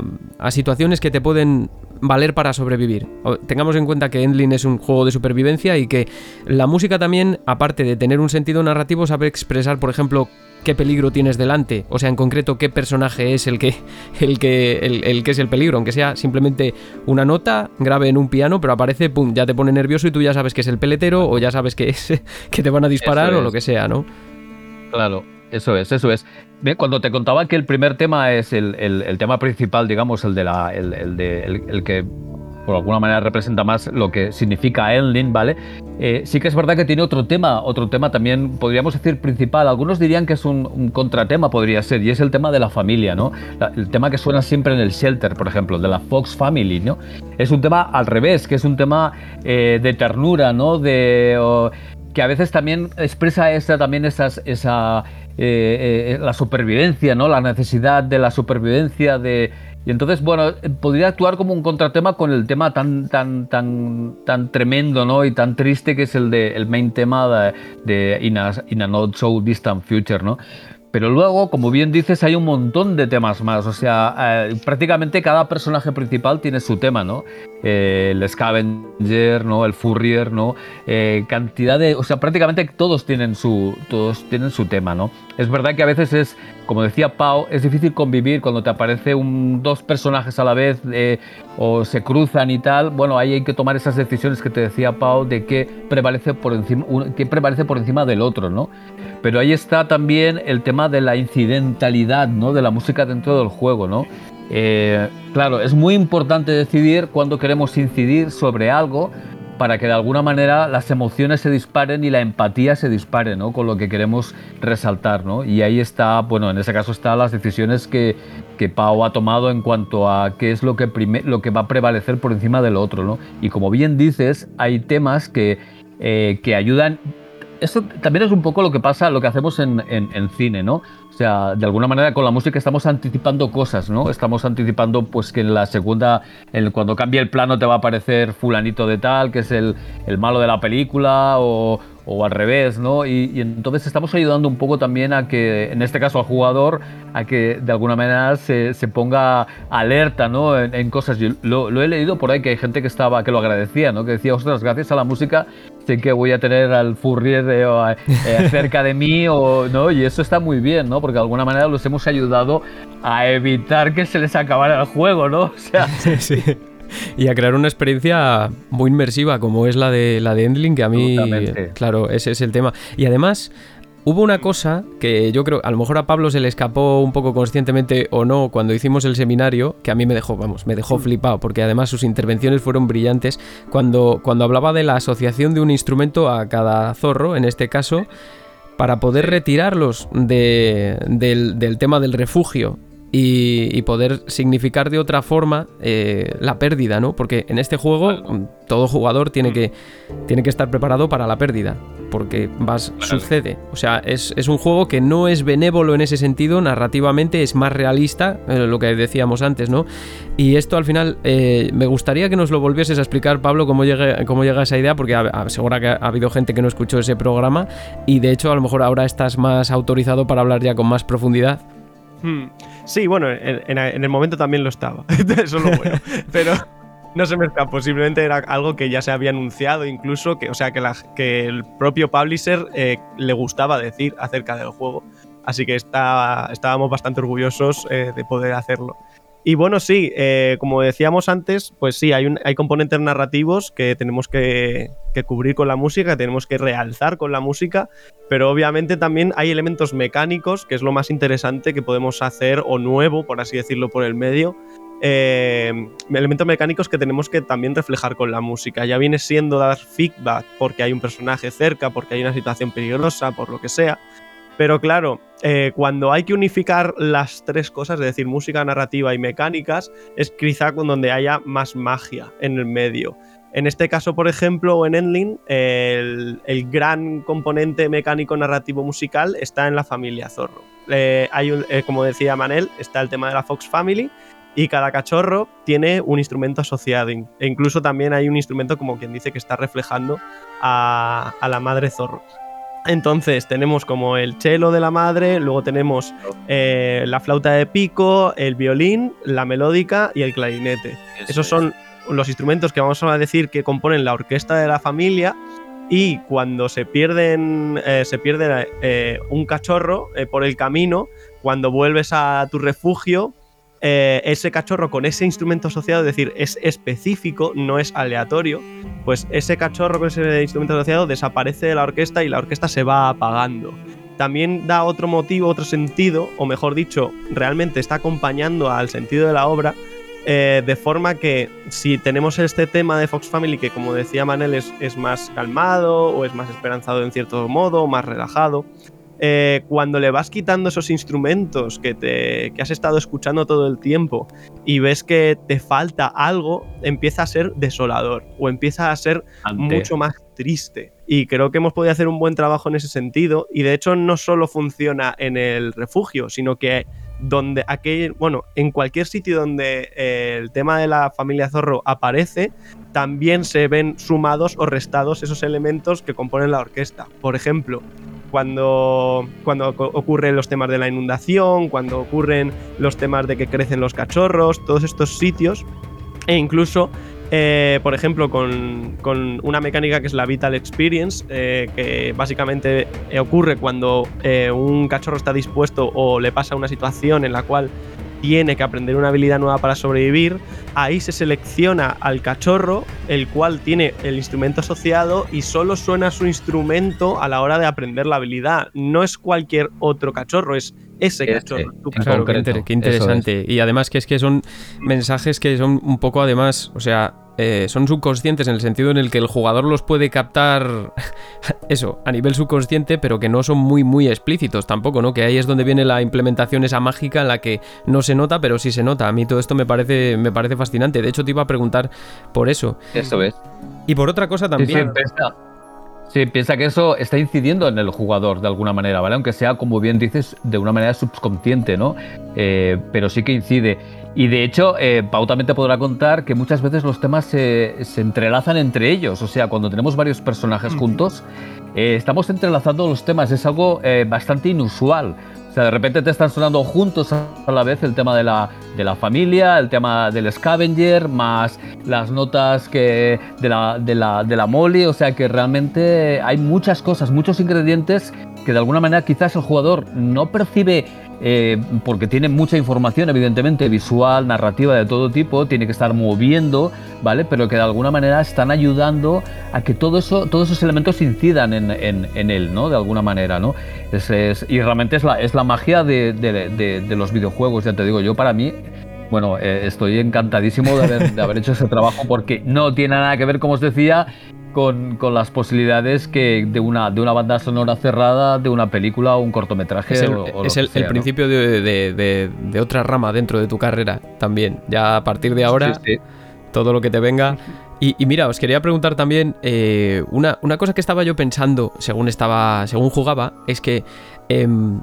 situaciones que te pueden valer para sobrevivir. Tengamos en cuenta que Endling es un juego de supervivencia y que la música también, aparte de tener un sentido narrativo, sabe expresar, por ejemplo, qué peligro tienes delante, o sea, en concreto qué personaje es el que, [LAUGHS] el que, el, que es el peligro, aunque sea simplemente una nota grave en un piano, pero aparece, pum, ya te pone nervioso y tú ya sabes que es el peletero o ya sabes que es [LAUGHS] que te van a disparar o lo que sea, ¿no? Claro, eso es, eso es. Cuando te contaba que el primer tema es el, el, tema principal, digamos, el de la, el, de, el, que por alguna manera representa más lo que significa Endling, ¿vale? Eh, sí que es verdad que tiene otro tema, otro tema también, podríamos decir principal. Algunos dirían que es un, contratema, podría ser, y es el tema de la familia, ¿no? el tema que suena siempre en el Shelter, por ejemplo, de la Fox Family, ¿no? Es un tema al revés, que es un tema eh, de ternura, ¿no? De, que a veces también expresa esa, también esas, esa eh, eh, la supervivencia, ¿no? La necesidad de la supervivencia de... Y entonces, bueno, podría actuar como un contratema con el tema tan, tan, tan, tan tremendo, ¿no? Y tan triste que es el de el main tema de, de In, a, In a Not So Distant Future, ¿no? Pero luego, como bien dices, hay un montón de temas más. O sea, eh, prácticamente cada personaje principal tiene su tema, ¿no? Eh, el Scavenger, ¿no? El Furrier, ¿no? Eh, cantidad de. O sea, prácticamente todos tienen su. Todos tienen su tema, ¿no? Es verdad que a veces es, como decía Pau, es difícil convivir cuando te aparece un, dos personajes a la vez o se cruzan y tal. Bueno, ahí hay que tomar esas decisiones que te decía Pau de qué prevalece por encima, qué prevalece por encima del otro, ¿no? Pero ahí está también el tema de la incidentalidad, ¿no? De la música dentro del juego, ¿no? Eh, claro, es muy importante decidir cuándo queremos incidir sobre algo para que de alguna manera las emociones se disparen y la empatía se dispare, ¿no? Con lo que queremos resaltar, ¿no? Y ahí está, bueno, en ese caso están las decisiones que, que Pau ha tomado en cuanto a qué es lo que, lo que va a prevalecer por encima del otro, ¿no? Y como bien dices, hay temas que, eh, que ayudan eso también es un poco lo que pasa, lo que hacemos en, cine, ¿no? O sea, de alguna manera con la música estamos anticipando cosas, ¿no? Estamos anticipando pues que en la segunda, cuando cambie el plano te va a aparecer fulanito de tal, que es el, el malo de la película, o, o al revés, ¿no? Y, entonces estamos ayudando un poco también a que, en este caso al jugador, a que de alguna manera se, se ponga alerta, ¿no? En, cosas. Yo lo, he leído por ahí que hay gente que estaba, que lo agradecía, ¿no? Que decía, ostras, gracias a la música sé que voy a tener al Furrier eh, [LAUGHS] cerca de mí, o, ¿no? Y eso está muy bien, ¿no? Porque de alguna manera los hemos ayudado a evitar que se les acabara el juego, ¿no? O sea, sí, sí. [LAUGHS] y a crear una experiencia muy inmersiva como es la de la de Endling, que a mí, claro, ese es el tema. Y además, Hubo una cosa que yo creo, a lo mejor a Pablo se le escapó un poco conscientemente o no cuando hicimos el seminario, que a mí me dejó, vamos, me dejó flipado, porque además sus intervenciones fueron brillantes. Cuando, cuando hablaba de la asociación de un instrumento a cada zorro, en este caso, para poder retirarlos del, del tema del refugio y, poder significar de otra forma eh, la pérdida, ¿no? Porque en este juego todo jugador tiene que, tiene que estar preparado para la pérdida, porque vas, sucede. O sea, es, un juego que no es benévolo en ese sentido, narrativamente es más realista, eh, lo que decíamos antes, ¿no? Y esto al final eh, me gustaría que nos lo volvieses a explicar, Pablo, cómo llega, cómo llega esa idea, porque seguro que ha habido gente que no escuchó ese programa y de hecho a lo mejor ahora estás más autorizado para hablar ya con más profundidad. Hmm. Sí, bueno, en, el momento también lo estaba. [LAUGHS] Eso es lo bueno. Pero no se me escapó. Simplemente era algo que ya se había anunciado, incluso, que, o sea, que, el propio publisher eh, le gustaba decir acerca del juego. Así que está, estábamos bastante orgullosos eh, de poder hacerlo. Y bueno, sí, eh, como decíamos antes, pues sí, hay, hay componentes narrativos que tenemos que, que, cubrir con la música, que tenemos que realzar con la música, pero obviamente también hay elementos mecánicos, que es lo más interesante que podemos hacer, o nuevo, por así decirlo, por el medio. Eh, elementos mecánicos que tenemos que también reflejar con la música. Ya viene siendo dar feedback porque hay un personaje cerca, porque hay una situación peligrosa, por lo que sea. Pero claro, eh, cuando hay que unificar las tres cosas, es decir, música, narrativa y mecánicas, es quizá donde haya más magia en el medio. En este caso, por ejemplo, en Endling, el, gran componente mecánico narrativo musical está en la familia Zorro. Eh, hay eh, como decía Manel, está el tema de la Fox Family y cada cachorro tiene un instrumento asociado. E incluso también hay un instrumento, como quien dice, que está reflejando a la madre zorro. Entonces tenemos como el cello de la madre, luego tenemos eh, la flauta de pico, el violín, la melódica y el clarinete. Eso Esos son los instrumentos que vamos a decir que componen la orquesta de la familia. Y cuando se pierden, eh, se pierde eh, un cachorro por el camino, cuando vuelves a tu refugio, eh, ese cachorro con ese instrumento asociado, es decir, es específico, no es aleatorio, pues ese cachorro con ese instrumento asociado desaparece de la orquesta y la orquesta se va apagando. También da otro motivo, otro sentido, o mejor dicho, realmente está acompañando al sentido de la obra, eh, de forma que si tenemos este tema de Fox Family, que como decía Manel es, es más calmado o es más esperanzado en cierto modo, más relajado, eh, cuando le vas quitando esos instrumentos que, te, que has estado escuchando todo el tiempo y ves que te falta algo, empieza a ser desolador o empieza a ser Ante. mucho más triste. Y creo que hemos podido hacer un buen trabajo en ese sentido. Y de hecho, no solo funciona en el refugio, sino que donde aquel, bueno, en cualquier sitio donde eh, el tema de la familia Zorro aparece, también se ven sumados o restados esos elementos que componen la orquesta. Por ejemplo, cuando, ocurren los temas de la inundación, cuando ocurren los temas de que crecen los cachorros, todos estos sitios, e incluso, eh, por ejemplo, con, una mecánica que es la Vital Experience, eh, que básicamente eh, ocurre cuando un cachorro está dispuesto o le pasa una situación en la cual tiene que aprender una habilidad nueva para sobrevivir, ahí se selecciona al cachorro, el cual tiene el instrumento asociado y solo suena su instrumento a la hora de aprender la habilidad. No es cualquier otro cachorro, es ese Este, cachorro. tu en cachorro. Claro, qué, inter- interesante. Y además que es que son mensajes que son un poco además, o sea, eh, son subconscientes en el sentido en el que el jugador los puede captar, [LAUGHS] eso, a nivel subconsciente, pero que no son muy, muy explícitos tampoco, ¿no? Que ahí es donde viene la implementación esa mágica en la que no se nota, pero sí se nota. A mí todo esto me parece, me parece fascinante. De hecho, te iba a preguntar por eso. Eso es. Y por otra cosa también. sí, piensa, sí, piensa que eso está incidiendo en el jugador de alguna manera, ¿vale? Aunque sea, como bien dices, de una manera subconsciente, ¿no? Eh, pero sí que incide. Y de hecho, eh, Pau también te podrá contar que muchas veces los temas se, se entrelazan entre ellos. O sea, cuando tenemos varios personajes juntos, eh, estamos entrelazando los temas. Es algo eh, bastante inusual. O sea, de repente te están sonando juntos a la vez el tema de la, de la familia, el tema del scavenger, más las notas que de la, de, la, de la Molly. O sea que realmente hay muchas cosas, muchos ingredientes que de alguna manera quizás el jugador no percibe eh, porque tiene mucha información, evidentemente, visual, narrativa de todo tipo, tiene que estar moviendo, ¿vale? Pero que de alguna manera están ayudando a que todo eso, todos esos elementos incidan en, él, ¿no? De alguna manera, ¿no? Es- es- y realmente es la, es la magia de, los videojuegos, ya te digo, yo para mí. Bueno, eh, estoy encantadísimo de haber hecho ese trabajo porque no tiene nada que ver, como os decía, con, con las posibilidades que de una, de una banda sonora cerrada, de una película o un cortometraje. Es el, o- o lo es que el- el sea, ¿no? principio de, de- de- de otra rama dentro de tu carrera también. Ya a partir de ahora, Sí, sí. todo lo que te venga. Y, y mira, os quería preguntar también eh, una, una cosa que estaba yo pensando según estaba, según jugaba, es que em,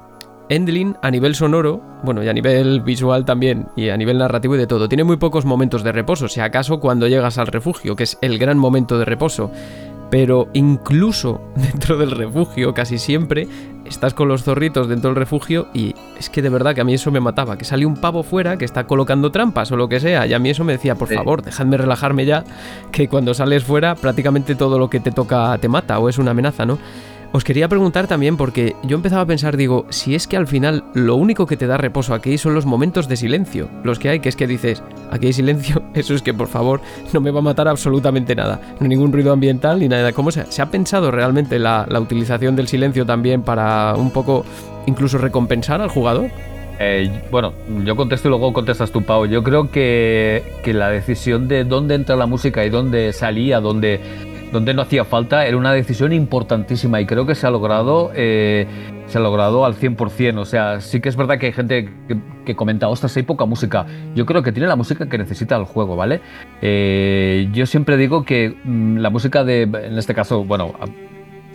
Endlin a nivel sonoro, bueno, y a nivel visual también, y a nivel narrativo y de todo, tiene muy pocos momentos de reposo, si acaso cuando llegas al refugio, que es el gran momento de reposo. Pero incluso [LAUGHS] dentro del refugio, casi siempre, estás con los zorritos dentro del refugio y es que de verdad que a mí eso me mataba, que sale un pavo fuera que está colocando trampas o lo que sea, y a mí eso me decía, por favor, dejadme relajarme ya, que cuando sales fuera prácticamente todo lo que te toca te mata o es una amenaza, ¿no? Os quería preguntar también, porque yo empezaba a pensar, digo, si es que al final lo único que te da reposo aquí son los momentos de silencio, los que hay, que es que dices, aquí hay silencio, [LAUGHS] eso es que por favor no me va a matar absolutamente nada, ningún ruido ambiental ni nada. ¿Cómo se, ha pensado realmente la, la utilización del silencio también para un poco incluso recompensar al jugador? Eh, bueno, yo contesto y luego contestas tú, Pau. Yo creo que, que, la decisión de dónde entra la música y dónde salía, dónde donde no hacía falta, era una decisión importantísima y creo que se ha logrado, eh, se ha logrado al 100%. O sea, sí que es verdad que hay gente que, comenta, ostras, hay poca música. Yo creo que tiene la música que necesita el juego, ¿vale? Eh, yo siempre digo que mm, la música de, en este caso, bueno,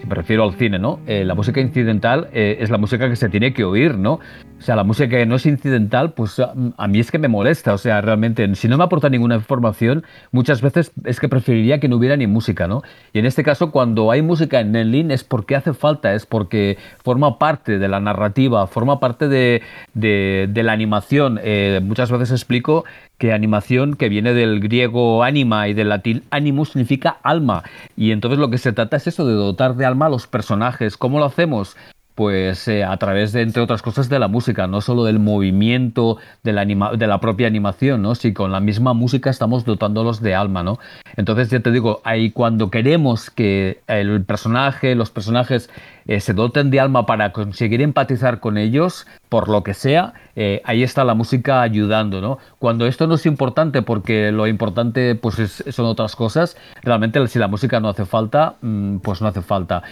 me refiero al cine, ¿no? Eh, la música incidental es la música que se tiene que oír, ¿no? O sea, la música que no es incidental, pues a, mí es que me molesta. O sea, realmente, si no me aporta ninguna información, muchas veces es que preferiría que no hubiera ni música, ¿no? Y en este caso, cuando hay música en el es porque hace falta, es porque forma parte de la narrativa, forma parte de, la animación. Eh, muchas veces explico que animación, que viene del griego anima y del latín animus, significa alma. Y entonces lo que se trata es eso, de dotar de alma a los personajes. ¿Cómo lo hacemos? Pues eh, a través de, entre otras cosas, de la música, no solo del movimiento, de la, de la propia animación, ¿no? Si con la misma música estamos dotándolos de alma, ¿no? Entonces, ya te digo, ahí cuando queremos que el personaje, los personajes eh, se doten de alma para conseguir empatizar con ellos, por lo que sea, eh, ahí está la música ayudando, ¿no? Cuando esto no es importante, porque lo importante pues son otras cosas, realmente si la música no hace falta, mm, pues no hace falta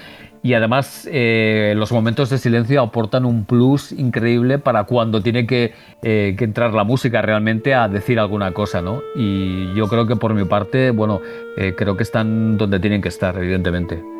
y además eh, los momentos de silencio aportan un plus increíble para cuando tiene que, eh, que, entrar la música realmente a decir alguna cosa, ¿no? Y yo creo que por mi parte, bueno, eh, creo que están donde tienen que estar, evidentemente.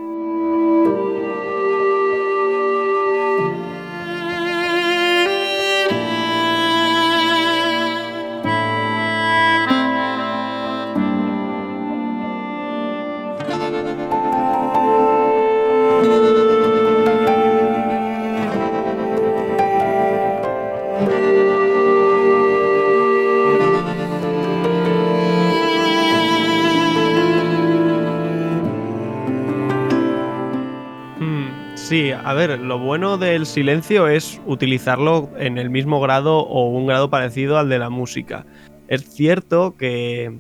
Silencio es utilizarlo en el mismo grado o un grado parecido al de la música. Es cierto que,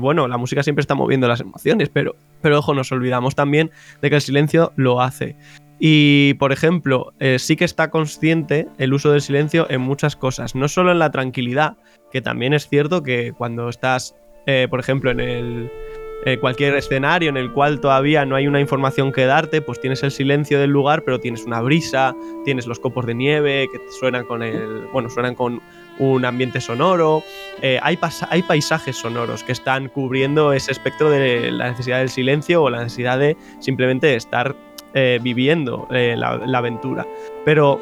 bueno, la música siempre está moviendo las emociones, pero, pero ojo, nos olvidamos también de que el silencio lo hace. Y, por ejemplo, eh, sí que está consciente el uso del silencio en muchas cosas, no solo en la tranquilidad, que también es cierto que cuando estás, eh, por ejemplo, en el, eh, cualquier escenario en el cual todavía no hay una información que darte, pues tienes el silencio del lugar, pero tienes una brisa, tienes los copos de nieve que suenan con el, bueno, suenan con un ambiente sonoro, eh, hay, hay paisajes sonoros que están cubriendo ese espectro de la necesidad del silencio o la necesidad de simplemente estar eh, viviendo la, aventura. Pero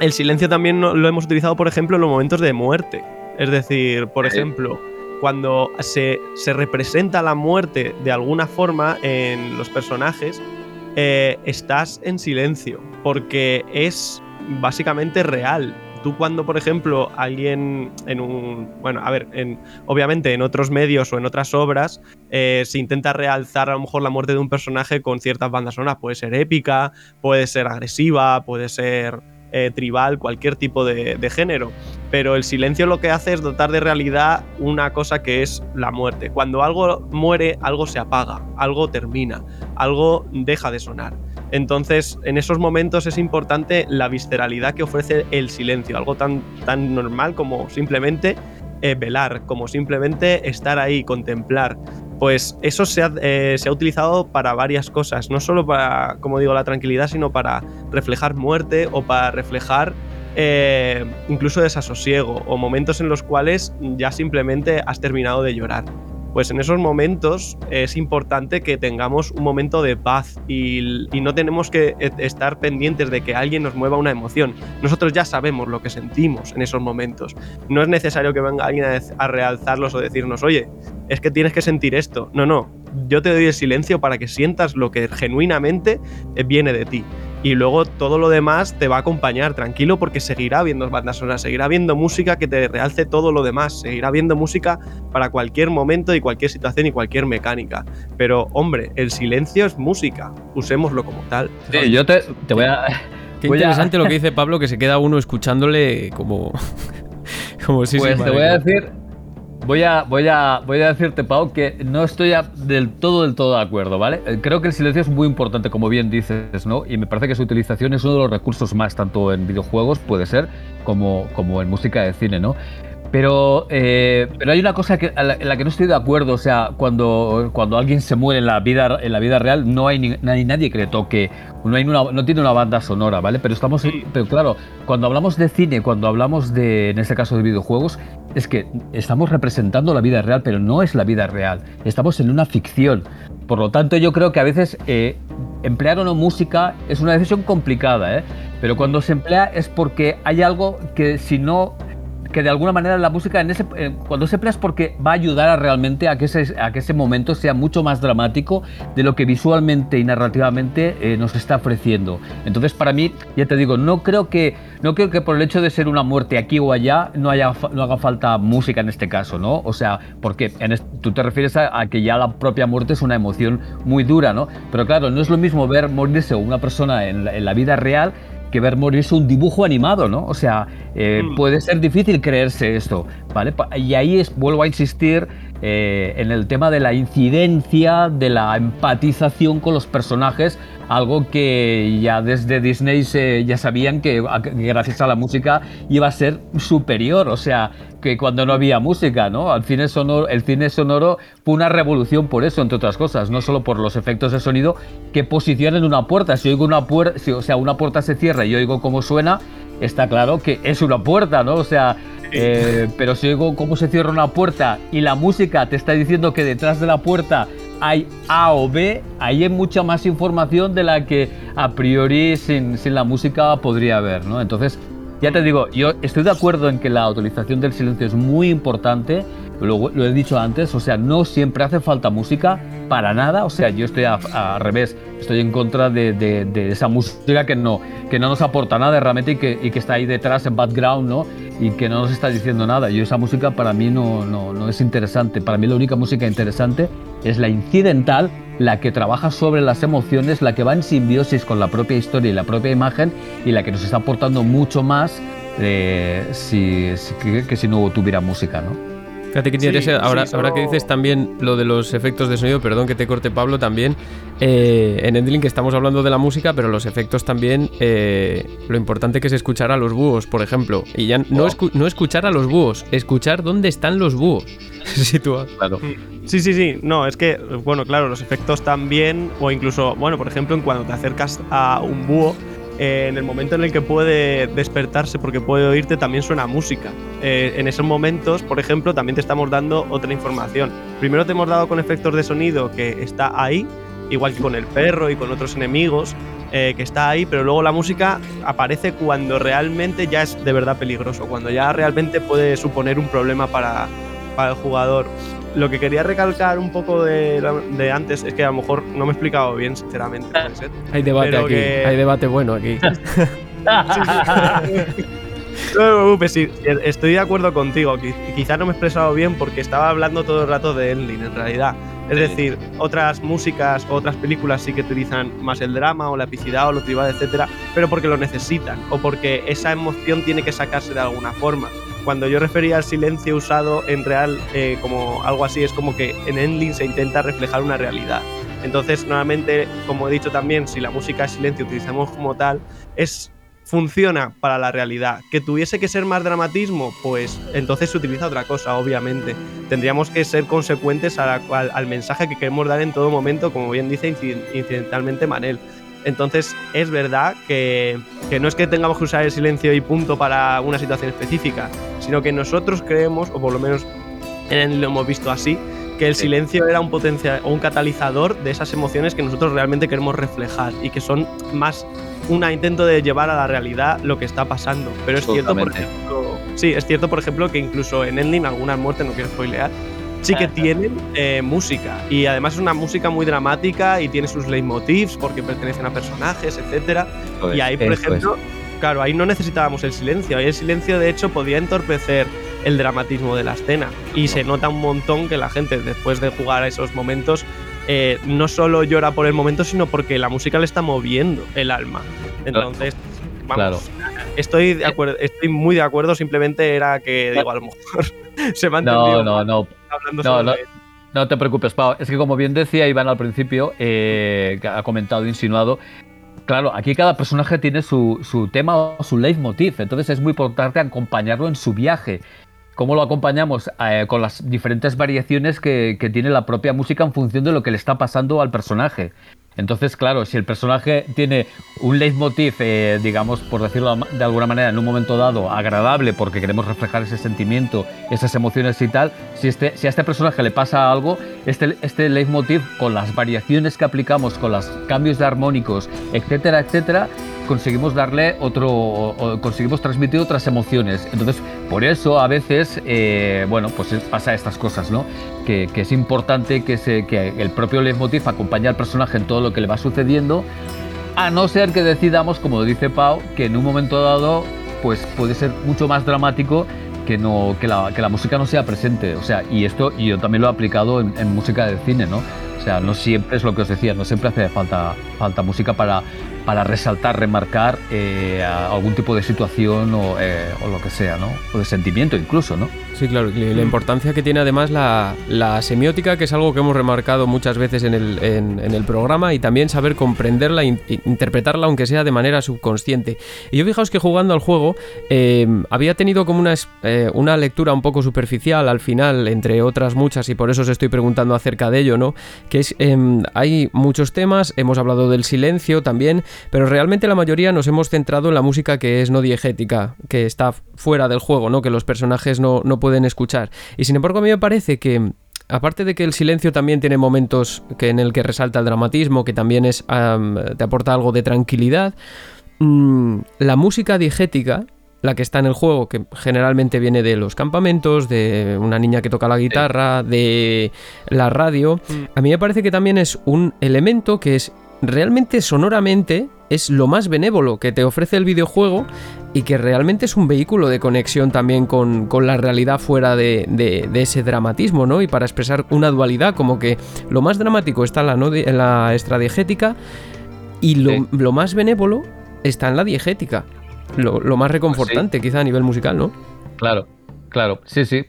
el silencio también lo hemos utilizado, por ejemplo, en los momentos de muerte. Es decir, por ejemplo, cuando se, representa la muerte de alguna forma en los personajes, eh, estás en silencio, porque es básicamente real. Tú cuando, por ejemplo, alguien en un... Bueno, a ver, en, obviamente en otros medios o en otras obras eh, se intenta realzar a lo mejor la muerte de un personaje con ciertas bandas sonoras. Puede ser épica, puede ser agresiva, puede ser eh, tribal, cualquier tipo de, género. Pero el silencio lo que hace es dotar de realidad una cosa que es la muerte. Cuando algo muere, algo se apaga, algo termina, algo deja de sonar. Entonces, en esos momentos es importante la visceralidad que ofrece el silencio, algo tan, tan normal como simplemente eh, velar, como simplemente estar ahí, contemplar. Pues eso eh, se ha, utilizado para varias cosas, no solo para, como digo, la tranquilidad, sino para reflejar muerte o para reflejar eh, incluso desasosiego o momentos en los cuales ya simplemente has terminado de llorar pues en esos momentos es importante que tengamos un momento de paz y, no tenemos que e, estar pendientes de que alguien nos mueva una emoción. Nosotros ya sabemos lo que sentimos en esos momentos. No es necesario que venga alguien a, realzarlos o decirnos, oye, es que tienes que sentir esto. No, no. Yo te doy el silencio para que sientas lo que genuinamente viene de ti. Y luego todo lo demás te va a acompañar, tranquilo, porque seguirá habiendo bandas sonoras, seguirá habiendo música que te realce todo lo demás, seguirá habiendo música para cualquier momento y cualquier situación y cualquier mecánica. Pero, hombre, el silencio es música, usémoslo como tal. Sí, yo te, te voy a. Qué voy a- interesante lo que dice Pablo, que se queda uno escuchándole como. [LAUGHS] como si Pues te voy a decir. Voy a, voy, a, voy a decirte, Pau, que no estoy del todo del todo de acuerdo, ¿vale? Eh, Creo que el silencio es muy importante, como bien dices, ¿no? Y me parece que su utilización es uno de los recursos más, tanto en videojuegos, puede ser, como, como en música de cine, ¿no? Pero, eh, pero hay una cosa que, la- en la que no estoy de acuerdo, o sea, cuando, cuando alguien se muere en la vida, en la vida real, no hay, ni, no hay nadie que le toque, no, hay una, no tiene una banda sonora, ¿vale? Pero estamos, pero claro, cuando hablamos de cine, cuando hablamos de, en este caso de videojuegos, es que estamos representando la vida real, pero no es la vida real, estamos en una ficción. Por lo tanto, yo creo que a veces eh, emplear o no música es una decisión complicada, ¿eh? Pero cuando se emplea es porque hay algo que si no que de alguna manera la música en ese, eh, cuando se emplea es porque va a ayudar a realmente a que, ese, a que ese momento sea mucho más dramático de lo que visualmente y narrativamente eh, nos está ofreciendo. Entonces para mí, ya te digo, no creo que, no creo que por el hecho de ser una muerte aquí o allá no, haya, no haga falta música en este caso, ¿no? O sea, porque en tú te refieres a, que ya la propia muerte es una emoción muy dura, ¿no? Pero claro, no es lo mismo ver morirse una persona en la vida real que ver morirse un dibujo animado, ¿no? O sea, eh, Mm. puede ser difícil creerse esto, ¿vale? Y ahí es, vuelvo a insistir eh, en el tema de la incidencia, de la empatización con los personajes, algo que ya desde Disney se, ya sabían que gracias a la música iba a ser superior, o sea, que cuando no había música, ¿no? Al cine sonoro, el cine sonoro fue una revolución por eso, entre otras cosas, no solo por los efectos de sonido que posicionan una puerta. Si oigo una puerta, si, o sea, una puerta se cierra y oigo cómo suena, está claro que es una puerta, ¿no? O sea, eh, pero si oigo cómo se cierra una puerta y la música te está diciendo que detrás de la puerta hay A o B, ahí hay mucha más información de la que a priori sin, sin la música podría haber, ¿no? Entonces, ya te digo, yo estoy de acuerdo en que la utilización del silencio es muy importante, lo, lo he dicho antes, o sea, no siempre hace falta música, para nada, o sea, yo estoy a- al revés, estoy en contra de, de- de esa música que no, que no nos aporta nada realmente y que, y que está ahí detrás en background, ¿no? Y que no nos está diciendo nada. Yo esa música para mí no, no, no es interesante, para mí la única música interesante es la incidental, la que trabaja sobre las emociones, la que va en simbiosis con la propia historia y la propia imagen y la que nos está aportando mucho más eh, si, que, que si no tuviera música, ¿no? Fíjate que Sí, interesa, ahora, sí, ahora que dices también lo de los efectos de sonido, perdón que te corte Pablo también, eh, en Endling que estamos hablando de la música, pero los efectos también, eh, lo importante que es escuchar a los búhos, por ejemplo, y ya no, Oh. escu- no escuchar a los búhos, escuchar dónde están los búhos. [LAUGHS] Sitúa. Claro. Sí, sí, sí. No, es que, bueno, claro, los efectos también, o incluso, bueno, por ejemplo, en cuando te acercas a un búho, en el momento en el que puede despertarse porque puede oírte, también suena música. Eh, en esos momentos, por ejemplo, también te estamos dando otra información. Primero te hemos dado con efectos de sonido que está ahí, igual que con el perro y con otros enemigos, eh, que está ahí, pero luego la música aparece cuando realmente ya es de verdad peligroso, cuando ya realmente puede suponer un problema para el jugador. Lo que quería recalcar un poco de, de antes es que a lo mejor no me he explicado bien, sinceramente. puede ser. Hay debate aquí, que- hay debate bueno aquí. [LAUGHS] [LAUGHS] No te preocupes, sí, estoy de acuerdo contigo. Qui- Quizá no me he expresado bien porque estaba hablando todo el rato de Endling, en realidad. Es decir, otras músicas, otras películas sí que utilizan más el drama o la epicidad o lo tribal, etcétera, pero porque lo necesitan o porque esa emoción tiene que sacarse de alguna forma. Cuando yo refería al silencio usado en real eh, como algo así, es como que en Endling se intenta reflejar una realidad. Entonces, normalmente, como he dicho también, si la música es silencio utilizamos como tal, es funciona para la realidad. Que tuviese que ser más dramatismo, pues entonces se utiliza otra cosa, obviamente. Tendríamos que ser consecuentes al, al mensaje que queremos dar en todo momento, como bien dice inciden- incidentalmente Manel. Entonces, es verdad que, que no es que tengamos que usar el silencio y punto para una situación específica, sino que nosotros creemos, o por lo menos en- lo hemos visto así, que el silencio era un potencial o un catalizador de esas emociones que nosotros realmente queremos reflejar y que son más un intento de llevar a la realidad lo que está pasando. Pero es cierto, por ejemplo, sí, es cierto, por ejemplo, que incluso en Ending algunas muertes, no quiero spoilear, sí que tienen eh, música y además es una música muy dramática y tiene sus leitmotivs porque pertenecen a personajes, etcétera. Eso y ahí, por ejemplo, claro, ahí no necesitábamos el silencio. Ahí el silencio, de hecho, podía entorpecer el dramatismo de la escena. Y se nota un montón que la gente, después de jugar a esos momentos, eh, no solo llora por el momento, sino porque la música le está moviendo el alma. Entonces, vamos, estoy, de acuerdo, estoy muy de acuerdo, simplemente era que, digo, a lo mejor [LAUGHS] se me ha entendido No, no, no. No, te preocupes, Pau. Es que como bien decía Iván al principio, eh, ha comentado, insinuado, claro, aquí cada personaje tiene su, su tema o su leitmotiv, entonces es muy importante acompañarlo en su viaje. ¿Cómo lo acompañamos? Eh, con las diferentes variaciones que, que tiene la propia música en función de lo que le está pasando al personaje. Entonces, claro, si el personaje tiene un leitmotiv, eh, digamos, por decirlo de alguna manera, en un momento dado, agradable, porque queremos reflejar ese sentimiento, esas emociones y tal, si, este, si a este personaje le pasa algo, este, este leitmotiv, con las variaciones que aplicamos, con los cambios de armónicos, etcétera, etcétera, conseguimos darle otro, conseguimos transmitir otras emociones. Entonces, por eso a veces, eh, bueno, pues es- pasa estas cosas, ¿no? Que, que es importante que, se, que el propio leitmotiv acompañe al personaje en todo lo que le va sucediendo, a no ser que decidamos, como dice Pau, que en un momento dado, pues puede ser mucho más dramático que, no, que, la, que la música no sea presente. O sea, y esto y yo también lo he aplicado en, en música de cine, ¿no? O sea, no siempre es lo que os decía, no siempre hace falta, falta música para, para resaltar, remarcar eh, algún tipo de situación o, eh, o lo que sea, ¿no? O de sentimiento incluso, ¿no? Sí, claro, y la importancia que tiene además la, la semiótica, que es algo que hemos remarcado muchas veces en el, en- en el programa, y también saber comprenderla e interpretarla, aunque sea de manera subconsciente. Y yo fijaos que jugando al juego eh, había tenido como una, eh, una lectura un poco superficial al final, entre otras muchas, y por eso os estoy preguntando acerca de ello, ¿no? Que es, em, hay muchos temas, hemos hablado del silencio también, pero realmente la mayoría nos hemos centrado en la música que es no diegética, que está fuera del juego, ¿no? Que los personajes no, no pueden escuchar. Y sin embargo, a mí me parece que. Aparte de que el silencio también tiene momentos que en el que resalta el dramatismo, que también es te aporta algo de tranquilidad, mm, la música diegética, la que está en el juego, que generalmente viene de los campamentos, de una niña que toca la guitarra, de la radio, a mí me parece que también es un elemento que es realmente sonoramente es lo más benévolo que te ofrece el videojuego y que realmente es un vehículo de conexión también con, con la realidad fuera de, de- de ese dramatismo, ¿no? Y para expresar una dualidad, como que lo más dramático está en la, no en la y lo, Sí. lo más benévolo está en la diegética. Lo, lo más reconfortante, quizá a nivel musical, ¿no? Claro, claro, sí, sí.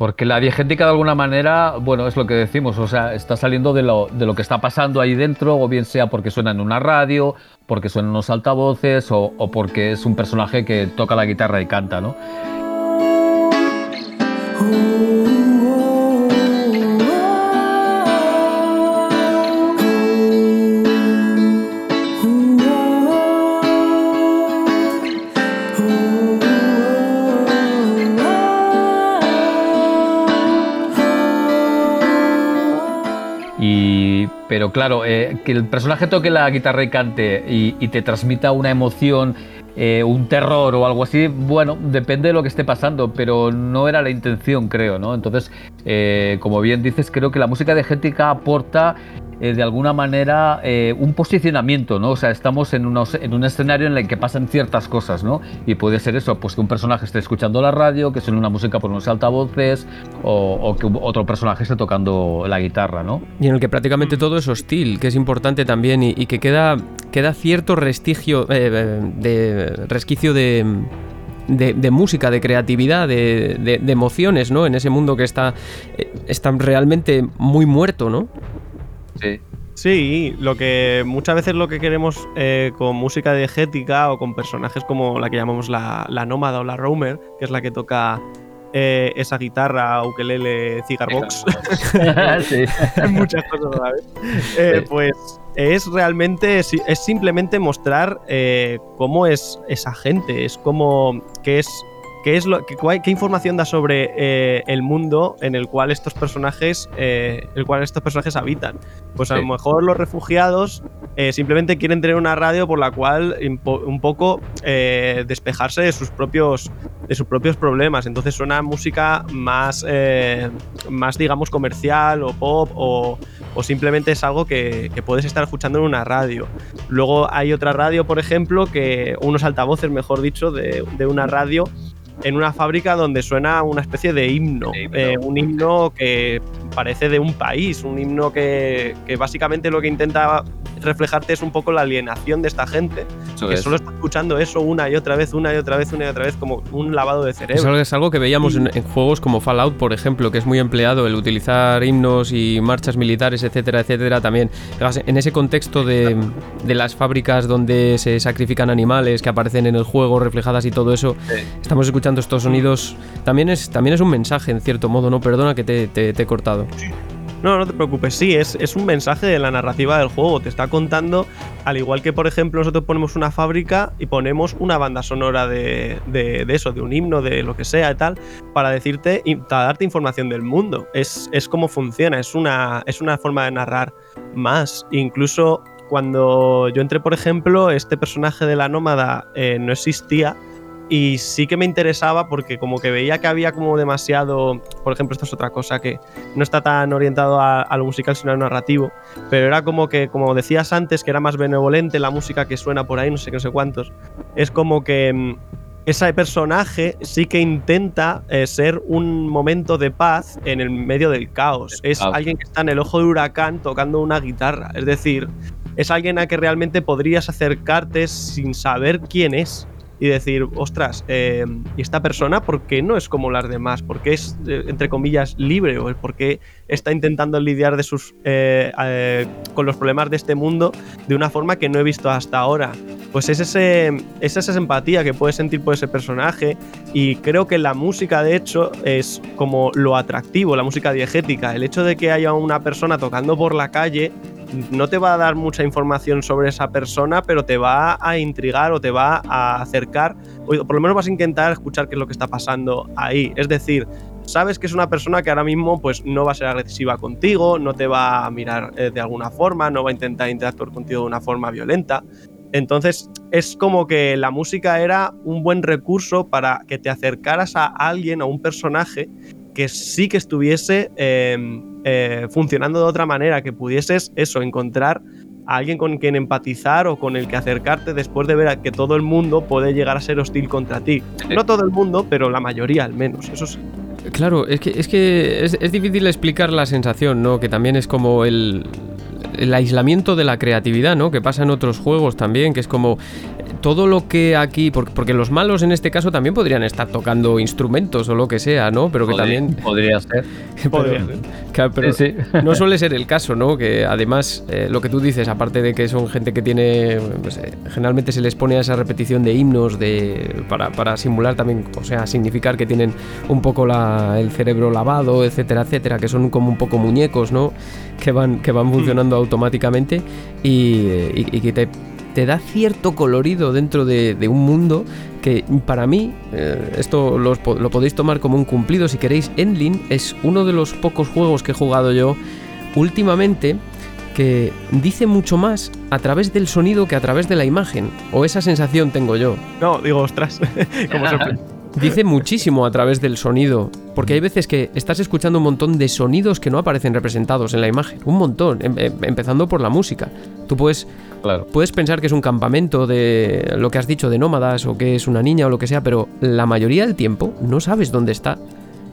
Porque la diegética de alguna manera, bueno, es lo que decimos, o sea, está saliendo de lo, de lo que está pasando ahí dentro, o bien sea porque suena en una radio, porque suenan unos altavoces, o, o porque es un personaje que toca la guitarra y canta, ¿no? Pero claro, eh, que el personaje toque la guitarra y cante y, te transmita una emoción, eh, un terror o algo así, bueno, depende de lo que esté pasando, pero no era la intención, creo, ¿no? Entonces, eh, como bien dices, creo que la música diegética aporta eh, de alguna manera eh, un posicionamiento, ¿no? O sea, estamos en, unos- en un escenario en el que pasan ciertas cosas, ¿no? Y puede ser eso, pues que un personaje esté escuchando la radio, que suene una música por unos altavoces, o, que otro personaje esté tocando la guitarra, ¿no? Y en el que prácticamente todo es hostil, que es importante también y, que queda, queda cierto restigio, eh, de resquicio de, de, música, de creatividad, de, de- emociones, ¿no? En ese mundo que está, está realmente muy muerto, ¿no? Sí. Sí, lo que muchas veces lo que queremos eh, con música diegética o con personajes como la que llamamos la, la nómada o la roamer, que es la que toca eh, esa guitarra, ukelele, cigarbox, [LAUGHS] sí. [LAUGHS] muchas cosas a la vez, eh, Sí. pues es realmente, es simplemente mostrar cómo es esa gente, es como, qué es, qué es lo, qué, qué información da sobre eh, el mundo en el cual estos personajes, eh, el cual estos personajes habitan. Pues a Sí. lo mejor los refugiados eh, simplemente quieren tener una radio por la cual un poco despejarse de sus propios de sus propios problemas. Entonces suena música más, más digamos, comercial o pop o, o simplemente es algo que, que, puedes estar escuchando en una radio. Luego hay otra radio, por ejemplo, que unos altavoces, mejor dicho, de, de una radio en una fábrica donde suena una especie de himno, eh, un himno que parece de un país, un himno que, que, básicamente lo que intenta reflejarte es un poco la alienación de esta gente, eso que es. solo está escuchando eso una y otra vez, una y otra vez, una y otra vez, como un lavado de cerebro. Eso es algo que veíamos en, en, juegos como Fallout, por ejemplo, que es muy empleado el utilizar himnos y marchas militares, etcétera, etcétera, también. En ese contexto de, de las fábricas donde se sacrifican animales que aparecen en el juego reflejadas y todo eso, sí. estamos escuchando estos sonidos, también es, también es un mensaje, en cierto modo, ¿no? Perdona que te, te, he cortado. No, no te preocupes, sí, es, es, un mensaje de la narrativa del juego. Te está contando, al igual que, por ejemplo, nosotros ponemos una fábrica y ponemos una banda sonora de, de, eso, de un himno, de lo que sea y tal, para decirte para darte información del mundo. Es, es como funciona, es una, es una forma de narrar más. Incluso cuando yo entré, por ejemplo, este personaje de la nómada eh, no existía y sí que me interesaba porque como que veía que había como demasiado, por ejemplo, esto es otra cosa que no está tan orientado a, a, lo musical sino al narrativo, pero era como que, como decías antes, que era más benevolente la música que suena por ahí, no sé qué, no sé cuántos, es como que mm, ese personaje sí que intenta eh, ser un momento de paz en el medio del caos. Es ah. alguien que está en el ojo del huracán tocando una guitarra, es decir, es alguien a que realmente podrías acercarte sin saber quién es y decir, ostras, eh, ¿y esta persona por qué no es como las demás? ¿Por qué es, eh, entre comillas, libre? ¿O por qué está intentando lidiar de sus, eh, eh, con los problemas de este mundo de una forma que no he visto hasta ahora? Pues es, ese, es esa empatía que puedes sentir por ese personaje y creo que la música, de hecho, es como lo atractivo, la música diegética. El hecho de que haya una persona tocando por la calle no te va a dar mucha información sobre esa persona, pero te va a intrigar o te va a acercar, o por lo menos vas a intentar escuchar qué es lo que está pasando ahí. Es decir, sabes que es una persona que ahora mismo pues no va a ser agresiva contigo, no te va a mirar eh, de alguna forma, no va a intentar interactuar contigo de una forma violenta. Entonces es como que la música era un buen recurso para que te acercaras a alguien, a un personaje que sí que estuviese eh, eh, funcionando de otra manera, que pudieses eso, encontrar a alguien con quien empatizar o con el que acercarte después de ver que todo el mundo puede llegar a ser hostil contra ti. No todo el mundo, pero la mayoría al menos, eso sí. Claro, es que es, que es, es difícil explicar la sensación, ¿no? Que también es como el, el aislamiento de la creatividad, ¿no? Que pasa en otros juegos también, que es como todo lo que aquí, porque, porque, los malos en este caso también podrían estar tocando instrumentos o lo que sea, ¿no? Pero que podría, también... Podría ser. [LAUGHS] pero, podría ser. [LAUGHS] Claro, pero sí, sí. no suele [LAUGHS] ser el caso, ¿no? Que además, eh, lo que tú dices, aparte de que son gente que tiene, pues, eh, generalmente se les pone a esa repetición de himnos de, para, para, simular también, o sea, significar que tienen un poco la, el cerebro lavado, etcétera, etcétera, que son como un poco muñecos, ¿no? Que van, que van funcionando mm. automáticamente y, y, y que te te da cierto colorido dentro de, de un mundo que para mí, eh, esto lo, lo, podéis tomar como un cumplido si queréis, Endling es uno de los pocos juegos que he jugado yo últimamente que dice mucho más a través del sonido que a través de la imagen, o esa sensación tengo yo. No, digo, ostras, [LAUGHS] como. [LAUGHS] Dice muchísimo a través del sonido, porque hay veces que estás escuchando un montón de sonidos que no aparecen representados en la imagen, un montón, em empezando por la música. Tú puedes, claro. puedes pensar que es un campamento de lo que has dicho de nómadas o que es una niña o lo que sea, pero la mayoría del tiempo no sabes dónde está.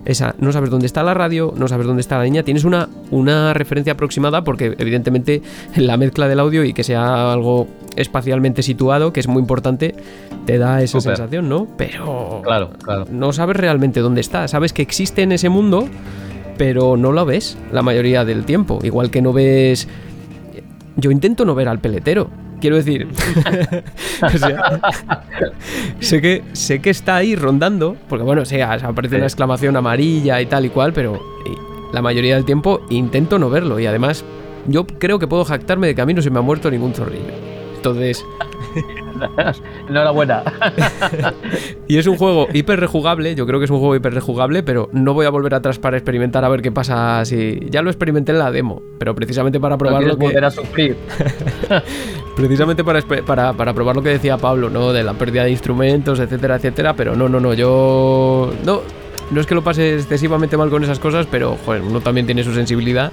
Esa, no sabes dónde está la radio, no sabes dónde está la niña, tienes una, una referencia aproximada porque evidentemente la mezcla del audio y que sea algo espacialmente situado, que es muy importante, te da esa Super. sensación, ¿no? Pero claro, claro. no sabes realmente dónde está, sabes que existe en ese mundo, pero no lo ves la mayoría del tiempo, igual que no ves... Yo intento no ver al peletero, quiero decir. [LAUGHS] o sea, sé, que, sé que está ahí rondando, porque bueno, o sea, aparece una exclamación amarilla y tal y cual, pero la mayoría del tiempo intento no verlo. Y además, yo creo que puedo jactarme de que a mí no se me ha muerto ningún zorrillo. Entonces. [LAUGHS] Enhorabuena. [LAUGHS] y es un juego hiper rejugable. Yo creo que es un juego hiper rejugable, pero no voy a volver atrás para experimentar a ver qué pasa si. Ya lo experimenté en la demo, pero precisamente para probarlo. No que... volver a sufrir. [LAUGHS] precisamente para, para, para probar lo que decía Pablo, ¿no? De la pérdida de instrumentos, etcétera, etcétera. Pero no, no, no, yo. No, no es que lo pase excesivamente mal con esas cosas, pero joder, uno también tiene su sensibilidad.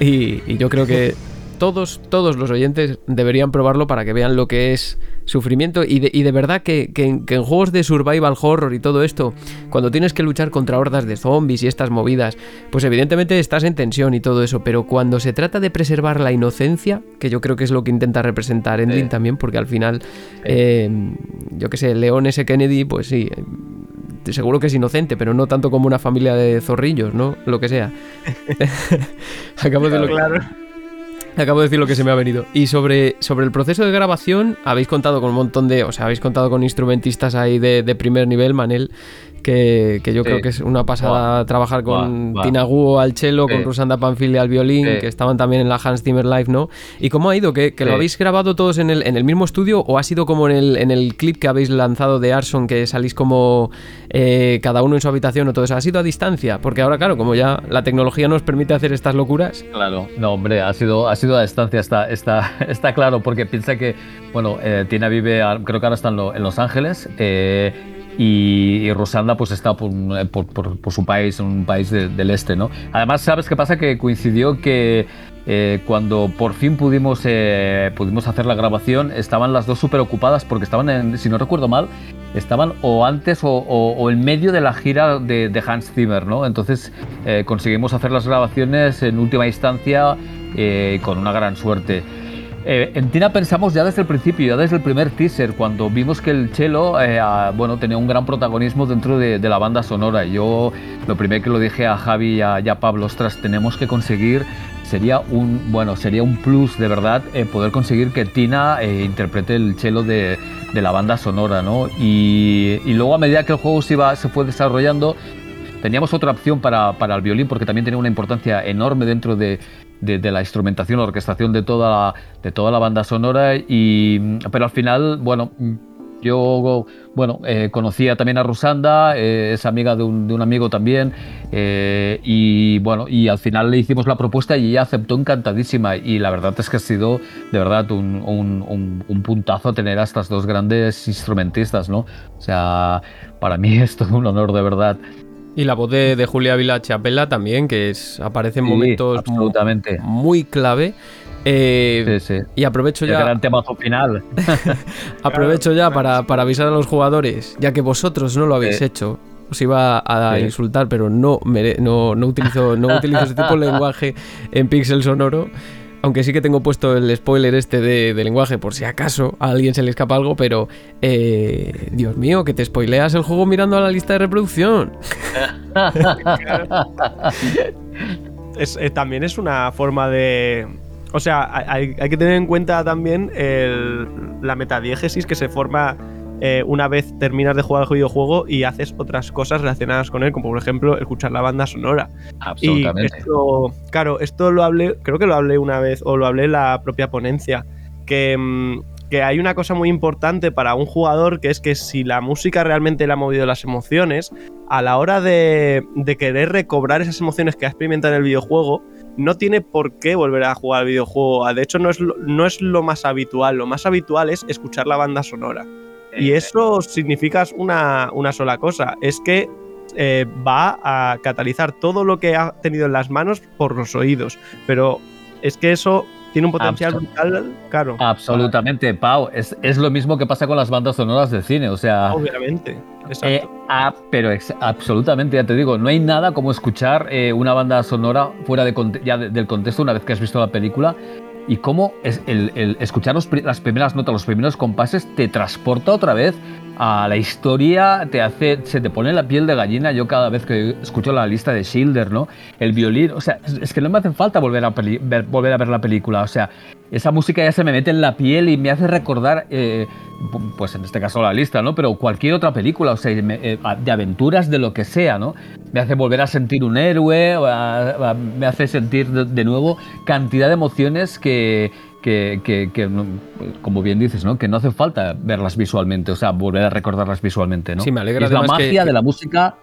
Y, y yo creo que todos, todos los oyentes deberían probarlo para que vean lo que es sufrimiento. Y de, y de verdad que, que en, que en juegos de survival horror y todo esto, cuando tienes que luchar contra hordas de zombies y estas movidas, pues evidentemente estás en tensión y todo eso. Pero cuando se trata de preservar la inocencia, que yo creo que es lo que intenta representar Endling Sí. también, porque al final, eh, yo que sé, León S. Kennedy, pues sí. Seguro que es inocente, pero no tanto como una familia de zorrillos, ¿no? Lo que sea. [LAUGHS] [LAUGHS] Acabo de lo que-. Acabo de decir lo que se me ha venido. Y sobre, sobre el proceso de grabación, habéis contado con un montón de. O sea, habéis contado con instrumentistas ahí de, de primer nivel, Manel. Que, que yo Sí. creo que es una pasada trabajar con Buah, buah. Tina Guo al cello, con. Rusanda Panfilia al violín, Sí. que estaban también en la Hans Zimmer Live, ¿no? ¿Y cómo ha ido? ¿Que, que lo habéis grabado todos en el, en el mismo estudio o ha sido como en el, en el clip que habéis lanzado de Arson, que salís como eh, cada uno en su habitación o todo eso? ¿Ha sido a distancia? Porque ahora, claro, como ya la tecnología nos permite hacer estas locuras. Claro, no, hombre, ha sido, ha sido a distancia, está, está, [LAUGHS] está claro, porque piensa que, bueno, eh, Tina vive, creo que ahora está en, lo- en Los Ángeles, eh, y, y pues está por, eh, por, por- por su país, un país de- del este, ¿no? Además, ¿sabes qué pasa? Que coincidió que eh, cuando por fin pudimos, eh, pudimos hacer la grabación, estaban las dos súper ocupadas porque estaban, en, si no recuerdo mal, estaban o antes o, o- o en medio de la gira de, de Hans Zimmer, ¿no? Entonces eh, conseguimos hacer las grabaciones en última instancia eh, con una gran suerte. Eh, en Tina pensamos ya desde el principio, ya desde el primer teaser, cuando vimos que el cello eh, ah, bueno, tenía un gran protagonismo dentro de, la banda sonora. Yo lo primero que lo dije a Javi y a, y a Pablo, ostras, tenemos que conseguir, sería un, bueno, sería un plus de verdad eh, poder conseguir que Tina eh, interprete el cello de, la banda sonora, ¿no? Y, y luego a medida que el juego se, iba, se fue desarrollando, Teníamos otra opción para, para el violín porque también tenía una importancia enorme dentro de, de- la instrumentación, la orquestación de toda la, de toda la banda sonora. Y, pero al final, bueno, yo bueno, eh, conocía también a Rusanda, eh, es amiga de un, amigo también. eh, y bueno, y al final le hicimos la propuesta y ella aceptó encantadísima. Y la verdad es que ha sido de verdad un puntazo tener a estas dos grandes instrumentistas, ¿no? O sea, para mí [LAUGHS] es todo un honor de verdad. Y la voz de, de Julia Vila Chapela también, que es, aparece en Sí, momentos absolutamente. muy clave. Eh, Sí, sí. Y aprovecho El ya, gran temazo final. [LAUGHS] aprovecho ya para, para avisar a los jugadores, ya que vosotros no lo habéis Sí. hecho. Os iba a Sí. insultar, pero no, mere- no, no utilizo, no utilizo ese tipo de [LAUGHS] lenguaje en pixel sonoro. Aunque sí que tengo puesto el spoiler este de, lenguaje por si acaso a alguien se le escapa algo, pero eh, Dios mío, que te spoileas el juego mirando a la lista de reproducción. [LAUGHS] Eh, también es una forma de. O sea, hay, que tener en cuenta también la metadiégesis que se forma eh, una vez terminas de jugar el videojuego y haces otras cosas relacionadas con él, como por ejemplo escuchar la banda sonora. Y Absolutamente. esto, claro, esto lo hablé, creo que lo hablé una vez, o lo hablé en la propia ponencia, que, mm, que hay una cosa muy importante para un jugador, que es que si la música realmente le ha movido las emociones, a la hora de, de querer recobrar esas emociones que ha experimentado en el videojuego, no tiene por qué volver a jugar al videojuego. De hecho, no es lo, no es lo más habitual. Lo más habitual es escuchar la banda sonora. Y eso significa una, una sola cosa, es que eh, va a catalizar todo lo que ha tenido en las manos por los oídos. Pero es que eso tiene un potencial Absol- brutal, claro. Absolutamente, Pau. Es, es lo mismo que pasa con las bandas sonoras de cine. O sea, Obviamente. Exacto. eh, ah, pero ex- absolutamente, ya te digo, no hay nada como escuchar eh, una banda sonora fuera de, ya de- del contexto una vez que has visto la película. Y cómo escuchar las primeras notas, los primeros compases, te transporta otra vez a la historia, te hace, se te pone la piel de gallina. Yo cada vez que escucho la lista de Schilder, ¿no? El violín, o sea, es, que no me hace falta volver a, ver, volver a ver la película. O sea, esa música ya se me mete en la piel y me hace recordar, eh, pu- pues en este caso la lista, ¿no? Pero cualquier otra película, o sea, me- eh, de aventuras, de lo que sea, ¿no? Me hace volver a sentir un héroe, o a- a- me hace sentir de, de nuevo cantidad de emociones que, que, que- que no- como bien dices, ¿no? Que no hace falta verlas visualmente, o sea, volver a recordarlas visualmente, ¿no? Sí, me alegra Y es la magia de la música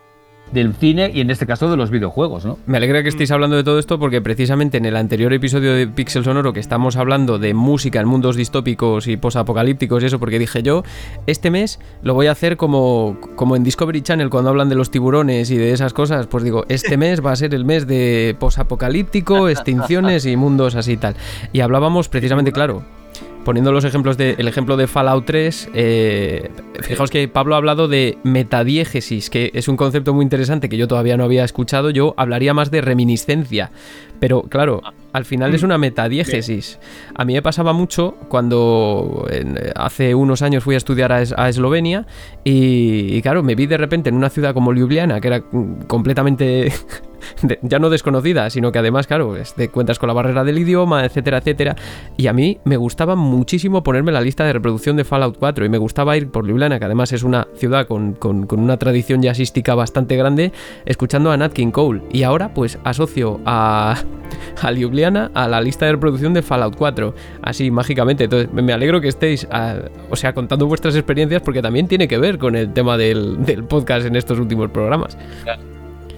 del cine y en este caso de los videojuegos, ¿no? Me alegra que estéis hablando de todo esto porque precisamente en el anterior episodio de Pixel Sonoro que estamos hablando de música en mundos distópicos y posapocalípticos y eso, porque dije yo, este mes lo voy a hacer como, como en Discovery Channel cuando hablan de los tiburones y de esas cosas, pues digo, este [LAUGHS] mes va a ser el mes de posapocalíptico, extinciones y mundos así y tal. Y hablábamos precisamente, claro, poniendo los ejemplos de, el ejemplo de Fallout 3, eh, fijaos que Pablo ha hablado de metadiégesis, que es un concepto muy interesante que yo todavía no había escuchado. Yo hablaría más de reminiscencia. Pero claro, al final es una metadiégesis. A mí me pasaba mucho cuando hace unos años fui a estudiar a, Eslovenia y, claro, me vi de repente en una ciudad como Ljubljana, que era completamente ya no desconocida, sino que además, claro, te cuentas con la barrera del idioma, etcétera, etcétera. Y a mí me gustaba muchísimo ponerme la lista de reproducción de Fallout 4 y me gustaba ir por Ljubljana, que además es una ciudad con, con una tradición jazzística bastante grande, escuchando a Nat King Cole. Y ahora, pues asocio a, [LAUGHS] a Ljubljana a la lista de reproducción de Fallout 4, así mágicamente. Entonces, me alegro que estéis, o sea, contando vuestras experiencias porque también tiene que ver con el tema del, podcast en estos últimos programas.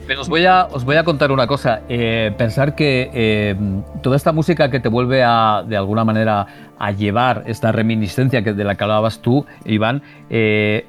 Pero os voy a, os voy a contar una cosa. Eh, pensar que eh, toda esta música que te vuelve a, de alguna manera, a llevar esta reminiscencia que, de la que hablabas tú, Iván, eh,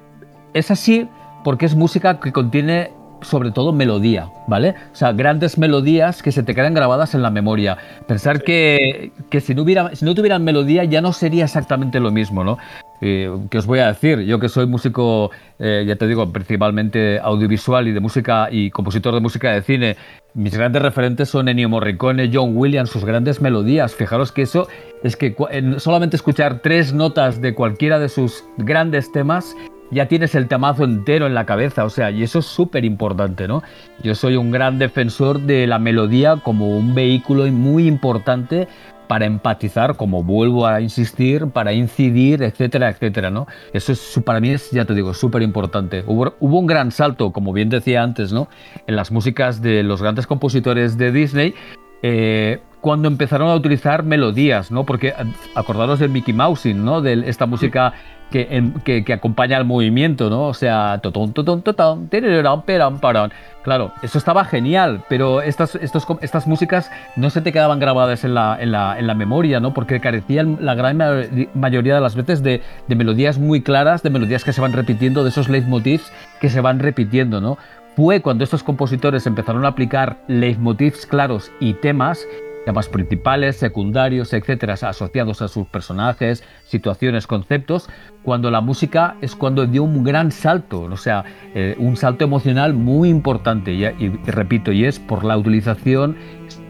es así porque es música que contiene sobre todo melodía, ¿vale? O sea, grandes melodías que se te quedan grabadas en la memoria. Pensar que, si, no hubiera, si no tuvieran melodía ya no sería exactamente lo mismo, ¿no? Eh, que os voy a decir, yo que soy músico, eh, ya te digo, principalmente audiovisual y de música y compositor de música de cine, mis grandes referentes son Ennio Morricone, John Williams, sus grandes melodías. Fijaros que eso es que solamente escuchar tres notas de cualquiera de sus grandes temas ya tienes el temazo entero en la cabeza, o sea, y eso es súper importante, ¿no? Yo soy un gran defensor de la melodía como un vehículo muy importante para empatizar, como vuelvo a insistir, para incidir, etcétera, etcétera, ¿no? Eso es, para mí es, ya te digo, súper importante. Hubo, un gran salto, como bien decía antes, ¿no? En las músicas de los grandes compositores de Disney, eh, cuando empezaron a utilizar melodías, ¿no? Porque acordaros del Mickey Mousing, ¿no? De esta música que, acompaña al movimiento, ¿no? O sea, totón, totón, totón, Claro, eso estaba genial, pero estas, estas músicas no se te quedaban grabadas en la, en la, en la memoria, ¿no? Porque carecían la gran mayoría de las veces de, de melodías muy claras, de melodías que se van repitiendo, de esos leitmotivs que se van repitiendo, ¿no? Fue cuando estos compositores empezaron a aplicar leitmotivs claros y temas temas principales, secundarios, etcétera, asociados a sus personajes, situaciones, conceptos, cuando la música es cuando dio un gran salto, o sea, eh, un salto emocional muy importante, y, y, repito, y es por la utilización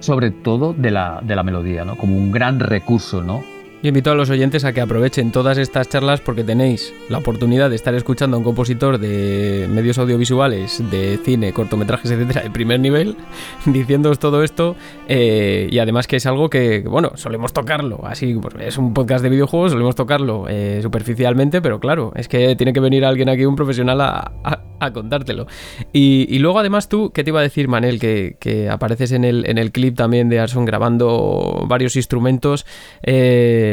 sobre todo de la, de la melodía, ¿no? como un gran recurso, ¿no? Yo invito a los oyentes a que aprovechen todas estas charlas porque tenéis la oportunidad de estar escuchando a un compositor de medios audiovisuales, de cine, cortometrajes, etcétera, de primer nivel, [LAUGHS] diciéndoos todo esto. Eh, y además que es algo que, bueno, solemos tocarlo. Así, pues, es un podcast de videojuegos, solemos tocarlo eh, superficialmente, pero claro, es que tiene que venir alguien aquí, un profesional, a, contártelo. Y, luego, además, tú, ¿qué te iba a decir, Manel? Que, apareces en el, en el clip también de Arson grabando varios instrumentos. Eh,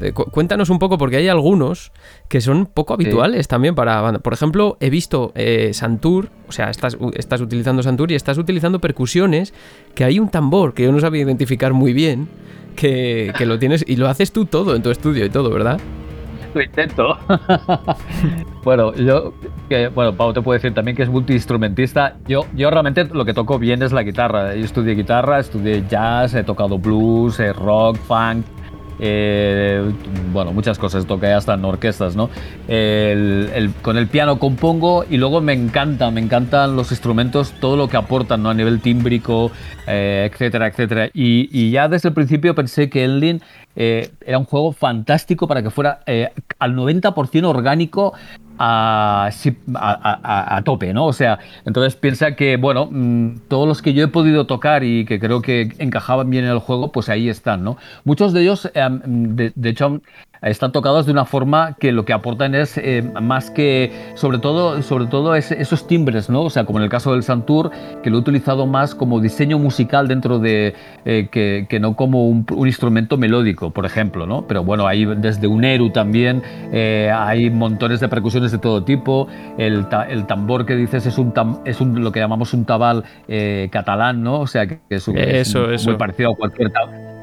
eh, cuéntanos un poco, porque hay algunos que son poco habituales también para Por ejemplo, he visto eh, Santur, o sea, estás, estás utilizando Santur y estás utilizando percusiones, que hay un tambor que yo no sabía identificar muy bien, que, lo tienes y lo haces tú todo en tu estudio y todo, ¿verdad? Lo intento. [LAUGHS] bueno, yo, bueno, Pau te puedo decir también que es multiinstrumentista. Yo, yo realmente lo que toco bien es la guitarra. Yo estudié guitarra, estudié jazz, he tocado blues, eh, rock, funk, eh, bueno, muchas cosas, toqué hasta en orquestas, ¿no? con el piano compongo y luego me encanta, me encantan los instrumentos, todo lo que aportan, ¿no? A nivel tímbrico, eh, etcétera, etcétera. Y, ya desde el principio pensé que Elden eh, era un juego fantástico para que fuera al 90% orgánico a, a, tope, ¿no? O sea, entonces piensa que, bueno, mm, todos los que yo he podido tocar y que creo que encajaban bien en el juego, pues ahí están, ¿no? Muchos de ellos, em, de, hecho, están tocados de una forma que lo que aportan es eh, más que, sobre todo, sobre todo esos timbres, ¿no? O sea, como en el caso del Santur, que lo he utilizado más como diseño musical dentro de, eh, que, no como un, instrumento melódico, por ejemplo, ¿no? Pero bueno, hay desde un Eru también, eh, hay montones de percusiones de todo tipo, el, el tambor que dices es, un, es un, lo que llamamos un tabal catalán, ¿no? O sea, que, es, eso, muy parecido a cualquier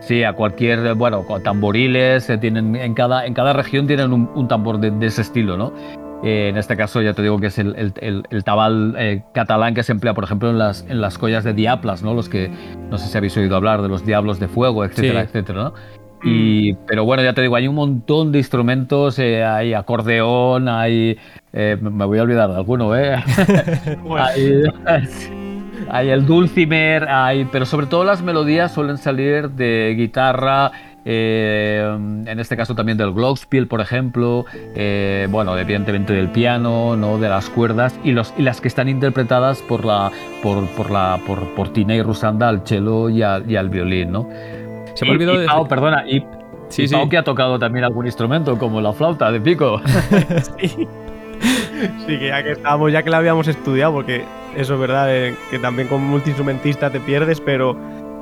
Sí, a cualquier, bueno, tamboriles, eh, tienen, en, cada, en cada región tienen un, tambor de, ese estilo, ¿no? Eh, en este caso ya te digo que es el, el, tabal eh, catalán que se emplea, por ejemplo, en las, en las collas de diaplas, ¿no? Los que, no sé si habéis oído hablar de los diablos de fuego, etcétera, etcétera, ¿no? Y, pero bueno, ya te digo, hay un montón de instrumentos, hay acordeón, hay... me voy a olvidar de alguno, ¿eh? [LAUGHS] hay, hay el dulcimer, hay, pero sobre todo las melodías suelen salir de guitarra, eh, en este caso también del glockenspiel, por ejemplo, eh, bueno, evidentemente del piano, ¿no? de las cuerdas y, los, y las que están interpretadas por la por, por la por, por Tina y Rusanda al cello y, al violín, ¿no? Se me olvidó de perdona, y, sí, sí. que ha tocado también algún instrumento como la flauta de pico. [LAUGHS] [LAUGHS] sí. Sí, que ya que estábamos, ya que la habíamos estudiado, porque eso es verdad, eh, que también como multiinstrumentista te pierdes, pero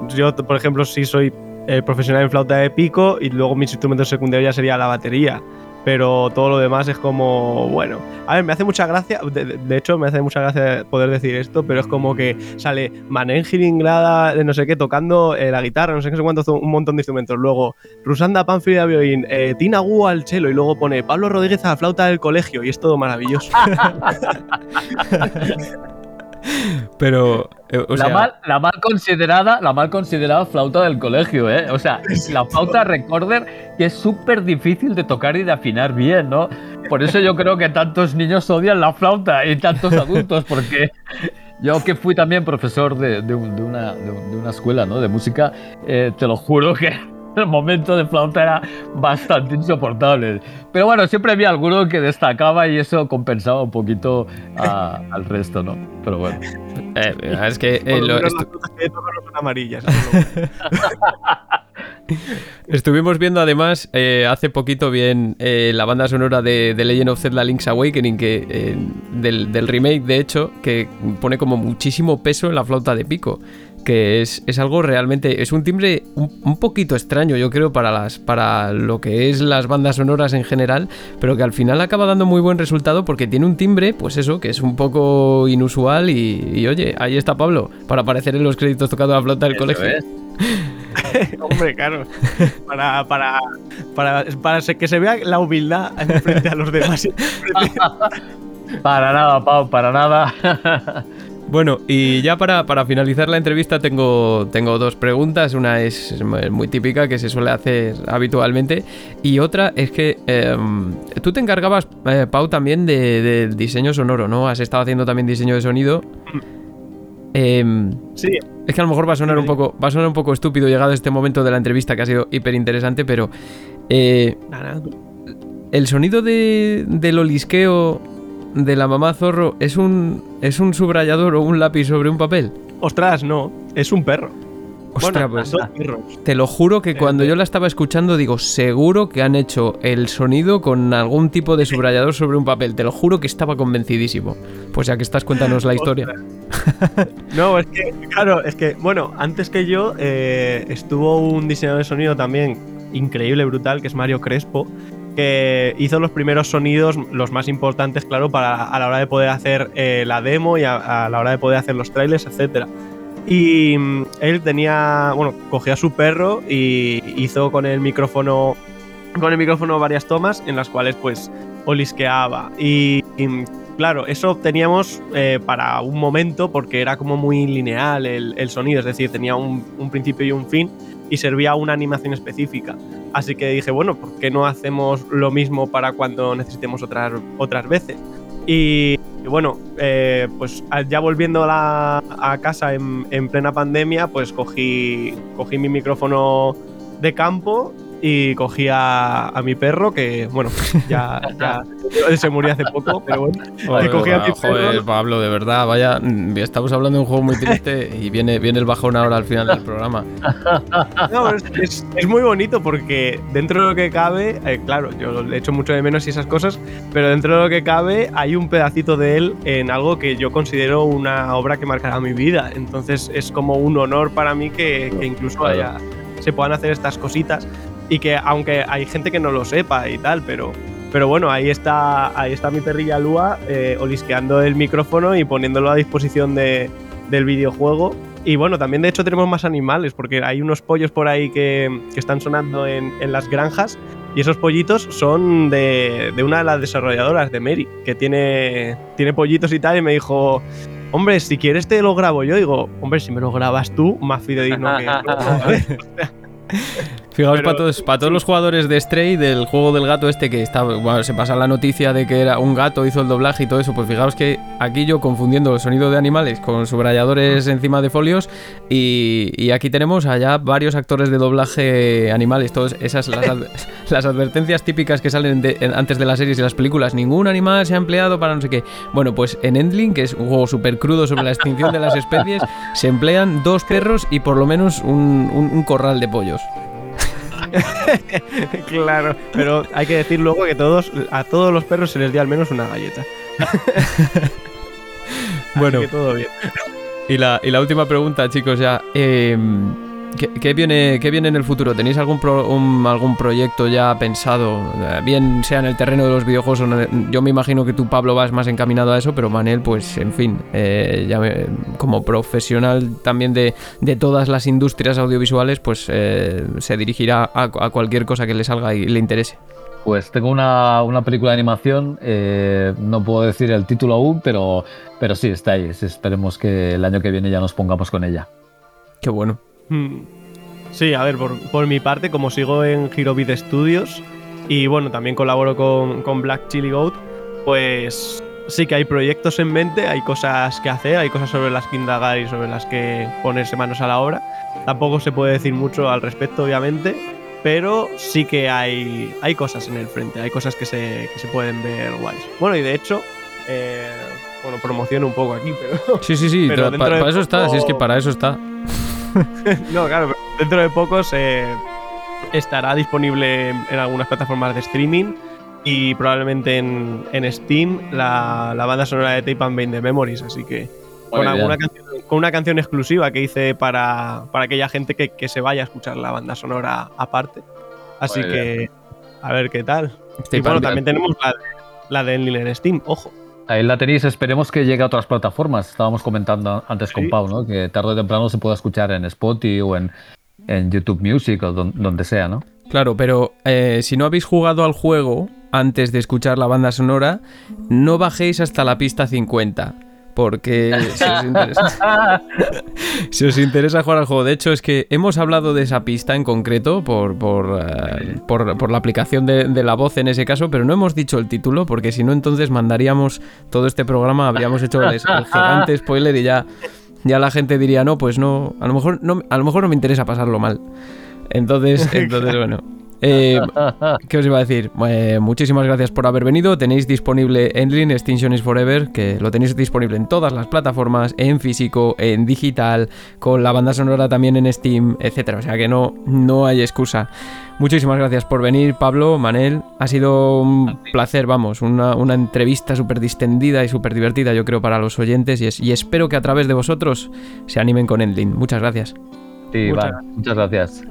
yo, por ejemplo, sí soy eh, profesional en flauta de pico y luego mis instrumentos secundarios ya sería la batería pero todo lo demás es como, bueno, a ver, me hace mucha gracia, de, hecho me hace mucha gracia poder decir esto, pero es como que sale Manen Giringrada, de no sé qué, tocando eh, la guitarra, no sé qué, sé cuánto, un montón de instrumentos, luego Rusanda Panfili a violín, eh, Tina Gu al cello y luego pone Pablo Rodríguez a la flauta del colegio y es todo maravilloso. [LAUGHS] Pero. Eh, la, mal, la, mal, considerada, la mal considerada flauta del colegio, ¿eh? O sea, [LAUGHS] la flauta recorder que es súper difícil de tocar y de afinar bien, ¿no? Por eso yo creo que tantos niños odian la flauta y tantos adultos, porque yo que fui también profesor de, una, de una, escuela ¿no? de música, eh, te lo juro que [LAUGHS] el momento de flauta era bastante insoportable. Pero bueno, siempre había alguno que destacaba y eso compensaba un poquito al resto, ¿no? Pero bueno. Eh, es que... Eh, lo amarillas. [LAUGHS] Estuvimos viendo además eh, hace poquito bien eh, la banda sonora de, The Legend of Zelda Link's Awakening, que, del, del remake de hecho, que pone como muchísimo peso en la flauta de pico que es, algo realmente, es un timbre un, poquito extraño, yo creo, para, las, para lo que es las bandas sonoras en general, pero que al final acaba dando muy buen resultado porque tiene un timbre, pues eso, que es un poco inusual y, oye, ahí está Pablo, para aparecer en los créditos tocando la flauta del colegio. [LAUGHS] [LAUGHS] Hombre, claro. Para, para, para, para, que se vea la humildad frente a los demás. [LAUGHS] para nada, Pau, para nada. Bueno, y ya para, finalizar la entrevista tengo, tengo dos preguntas. Una es muy típica, que se suele hacer habitualmente. Y otra es que em, tú te encargabas, eh, Pau, también de, diseño sonoro, ¿no? Has estado haciendo también diseño de sonido. Em, sí. Es que a lo mejor va a sonar un poco, va a sonar un poco estúpido llegado este momento de la entrevista que ha sido hiper interesante, pero eh, el sonido de, del olisqueo de la mamá zorro es un, es un subrayador o un lápiz sobre un papel? Ostras, no, es un perro. Ostras, pues, te lo juro que cuando yo la estaba escuchando digo, seguro que han hecho el sonido con algún tipo de subrayador sobre un papel. Te lo juro que estaba convencidísimo. Pues ya que estás, cuéntanos la historia. no, es que, claro, es que, bueno, antes que yo eh, estuvo un diseñador de sonido también increíble, brutal, que es Mario Crespo, que hizo los primeros sonidos, los más importantes, claro, para a la hora de poder hacer eh, la demo y a, la hora de poder hacer los trailers, etc. Y mm, él tenía, bueno, cogía a su perro y hizo con el micrófono, con el micrófono varias tomas en las cuales pues olisqueaba. Y, claro, eso teníamos eh, para un momento porque era como muy lineal el, sonido, es decir, tenía un, un principio y un fin y servía una animación específica. Así que dije, bueno, ¿por qué no hacemos lo mismo para cuando necesitemos otras, otras veces? Y, bueno, eh, pues ya volviendo a, casa en, en, plena pandemia, pues cogí, cogí mi micrófono de campo y cogí a, a mi perro, que bueno, ya, ya [LAUGHS] se murió hace poco, pero bueno. Joder, [LAUGHS] y cogí a mi joder, perro. Pablo, de verdad, vaya, estamos hablando de un juego muy triste y viene, viene el bajón ahora al final del programa. No, es, es- es muy bonito porque dentro de lo que cabe, eh, claro, yo le echo mucho de menos y esas cosas, pero dentro de lo que cabe hay un pedacito de él en algo que yo considero una obra que marcará mi vida. Entonces es como un honor para mí que, que incluso haya- se puedan hacer estas cositas y que aunque hay gente que no lo sepa y tal, pero... Pero bueno, ahí está, ahí está mi perrilla Lua eh, olisqueando el micrófono y poniéndolo a disposición de, del videojuego. Y bueno, también de hecho tenemos más animales, porque hay unos pollos por ahí que, que están sonando en, en las granjas. Y esos pollitos son de, de una de las desarrolladoras, de Mary, que tiene, tiene pollitos y tal. Y me dijo, hombre, si quieres te lo grabo yo. Digo, hombre, si me lo grabas tú, más fidedigno que. [LAUGHS] [LAUGHS] [LAUGHS] Fijaos para todos, para todos los jugadores de Stray, del juego del gato este que está, bueno, se pasa la noticia de que era un gato, hizo el doblaje y todo eso, pues fijaos que aquí yo confundiendo el sonido de animales con subrayadores encima de folios y, y aquí tenemos allá varios actores de doblaje animales, todas esas las, [LAUGHS] las advertencias típicas que salen de- en- antes de las series y las películas, ningún animal se ha empleado para no sé qué. Bueno, pues en Endling, que es un juego súper crudo sobre la extinción de las especies, se emplean dos perros y por lo menos un- un- un corral de pollos. [LAUGHS] claro, pero hay que decir luego que todos, a todos los perros se les dio al menos una galleta. [LAUGHS] Bueno. Así que todo bien. Y la, y la última pregunta, chicos, ya. eh, ¿qué, qué viene, qué viene en el futuro? ¿Tenéis algún, pro- un- algún proyecto ya pensado? Eh, Bien sea en el terreno de los videojuegos o no- Yo me imagino que tú, Pablo, vas más encaminado a eso, pero Manel, pues, en fin, eh, ya me- como profesional también de, de todas las industrias audiovisuales, pues eh, se dirigirá a, a cualquier cosa que le salga y le interese. Pues tengo una, una película de animación, eh, no puedo decir el título aún, pero, pero sí, está ahí. Esperemos que el año que viene ya nos pongamos con ella. Qué bueno. Mm. Sí, a ver, por, por mi parte, como sigo en Hirobit Studios y bueno, también colaboro con, con Black Chili Goat, pues sí que hay proyectos en mente, hay cosas que hacer, hay cosas sobre las que indagar y sobre las que ponerse manos a la obra. Tampoco se puede decir mucho al respecto, obviamente, pero sí que hay, hay cosas en el frente, hay cosas que se, que se pueden ver guays. Bueno, y de hecho, eh, bueno, promociono un poco aquí, pero... Sí, sí, sí, [LAUGHS] Pero para, eso está, si es que para eso está. [LAUGHS] No, claro, pero dentro de pocos eh, estará disponible en, algunas plataformas de streaming y probablemente en, en Steam la, la banda sonora de Tape and Bane de Memories, así que con, alguna canción, con una canción exclusiva que hice para, para aquella gente que, que se vaya a escuchar la banda sonora aparte. Así que a ver qué tal. Tape y bueno, también tenemos la, la de Enlil en Steam, ojo. Ahí la tenéis, esperemos que llegue a otras plataformas. Estábamos comentando antes con. Pau, ¿no? Que tarde o temprano se pueda escuchar en Spotify o en, en YouTube Music o don- donde sea, ¿no? Claro, pero eh, si no habéis jugado al juego antes de escuchar la banda sonora, no bajéis hasta la pista 50. Porque [LAUGHS] si os, interesa, [LAUGHS] si os interesa jugar al juego, de hecho es que hemos hablado de esa pista en concreto por, por, eh, por- por la aplicación de, de la voz en ese caso, pero no hemos dicho el título porque si no entonces mandaríamos todo este programa, habríamos hecho el, [LAUGHS] el gigante spoiler y ya, ya la gente diría, no, pues no, a lo mejor no, a lo mejor no me interesa pasarlo mal. Entonces, entonces bueno. Eh, [LAUGHS] ¿Qué os iba a decir? Eh, muchísimas gracias por haber venido. Tenéis disponible Endling Extinction is Forever, que lo tenéis disponible en todas las plataformas, en físico, en digital, con la banda sonora también en Steam, etcétera. O sea que no, no hay excusa. Muchísimas gracias por venir, Pablo, Manel. Ha sido un placer, vamos, una, una entrevista súper distendida y súper divertida, yo creo, para los oyentes. Y, es- y espero que a través de vosotros se animen con Endling. Muchas gracias. Sí, Muchas va, muchas gracias.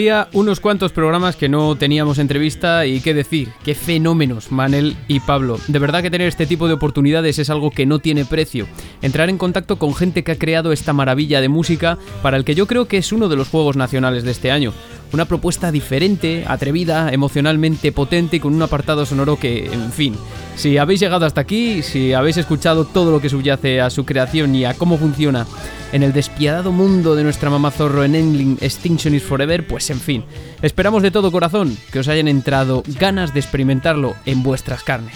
Hacía unos cuantos programas que no teníamos entrevista y qué decir, qué fenómenos, Manel y Pablo. De verdad que tener este tipo de oportunidades es algo que no tiene precio. Entrar en contacto con gente que ha creado esta maravilla de música para el que yo creo que es uno de los juegos nacionales de este año. Una propuesta diferente, atrevida, emocionalmente potente y con un apartado sonoro que, en fin, si habéis llegado hasta aquí, si habéis escuchado todo lo que subyace a su creación y a cómo funciona en el despiadado mundo de nuestra mamá zorro en Engling Extinction is Forever, pues en fin, esperamos de todo corazón que os hayan entrado ganas de experimentarlo en vuestras carnes.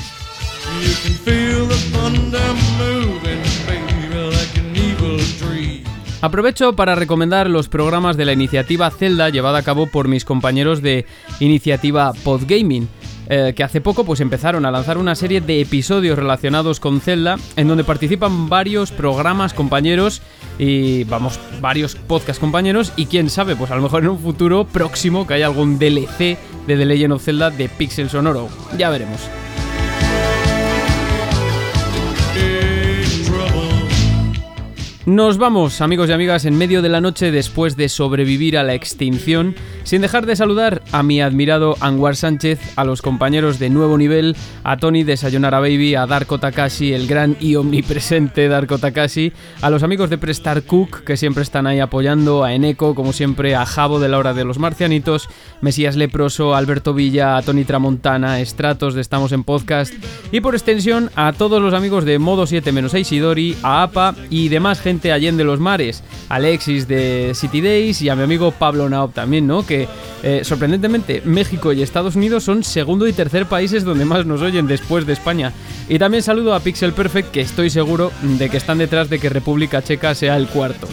Aprovecho para recomendar los programas de la iniciativa Zelda llevada a cabo por mis compañeros de iniciativa Podgaming. Eh, que hace poco pues empezaron a lanzar una serie de episodios relacionados con Zelda en donde participan varios programas compañeros y vamos, varios podcast compañeros y quién sabe, pues a lo mejor en un futuro próximo que haya algún DLC de The Legend of Zelda de Pixel Sonoro. Ya veremos. Nos vamos, amigos y amigas, en medio de la noche después de sobrevivir a la extinción, sin dejar de saludar a mi admirado Anwar Sánchez, a los compañeros de Nuevo Nivel, a Tony de Sayonara Baby, a Darko Takashi, el gran y omnipresente Darko Takashi, a los amigos de Prestar Cook, que siempre están ahí apoyando, a Eneco, como siempre, a Jabo de la Hora de los Marcianitos, Mesías Leproso, Alberto Villa, a Tony Tramontana, Estratos de Estamos en Podcast, y por extensión a todos los amigos de Modo 7-6 Isidori, a APA y demás gente Allende los Mares, Alexis de City Days y a mi amigo Pablo Naop también, ¿no? Que eh, sorprendentemente México y Estados Unidos son segundo y tercer países donde más nos oyen después de España. Y también saludo a Pixel Perfect que estoy seguro de que están detrás de que República Checa sea el cuarto.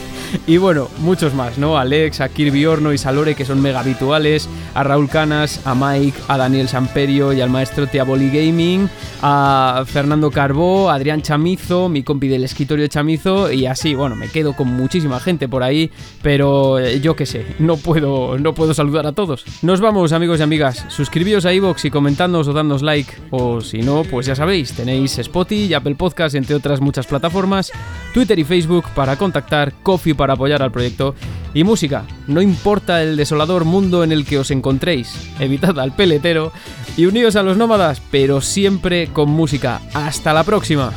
[LAUGHS] y bueno, muchos más, ¿no? Alex, a Kirby Horno y Salore, que son mega habituales, a Raúl Canas, a Mike, a Daniel Samperio y al maestro Tiaboli Gaming, a Fernando Carbó, a Adrián Chamizo, mi compi del escritorio Chamizo, y así, bueno, me quedo con muchísima gente por ahí, pero eh, yo qué sé, no puedo, no puedo saludar a todos. Nos vamos, amigos y amigas, suscribíos a iVoox y comentadnos o dadnos like, o si no, pues ya sabéis, tenéis Spotify Apple Podcast, entre otras muchas plataformas, Twitter y Facebook para contactar, Coffee para apoyar al proyecto y música. No importa el desolador mundo en el que os encontréis, evitad al peletero y uníos a los nómadas, pero siempre con música. Hasta la próxima.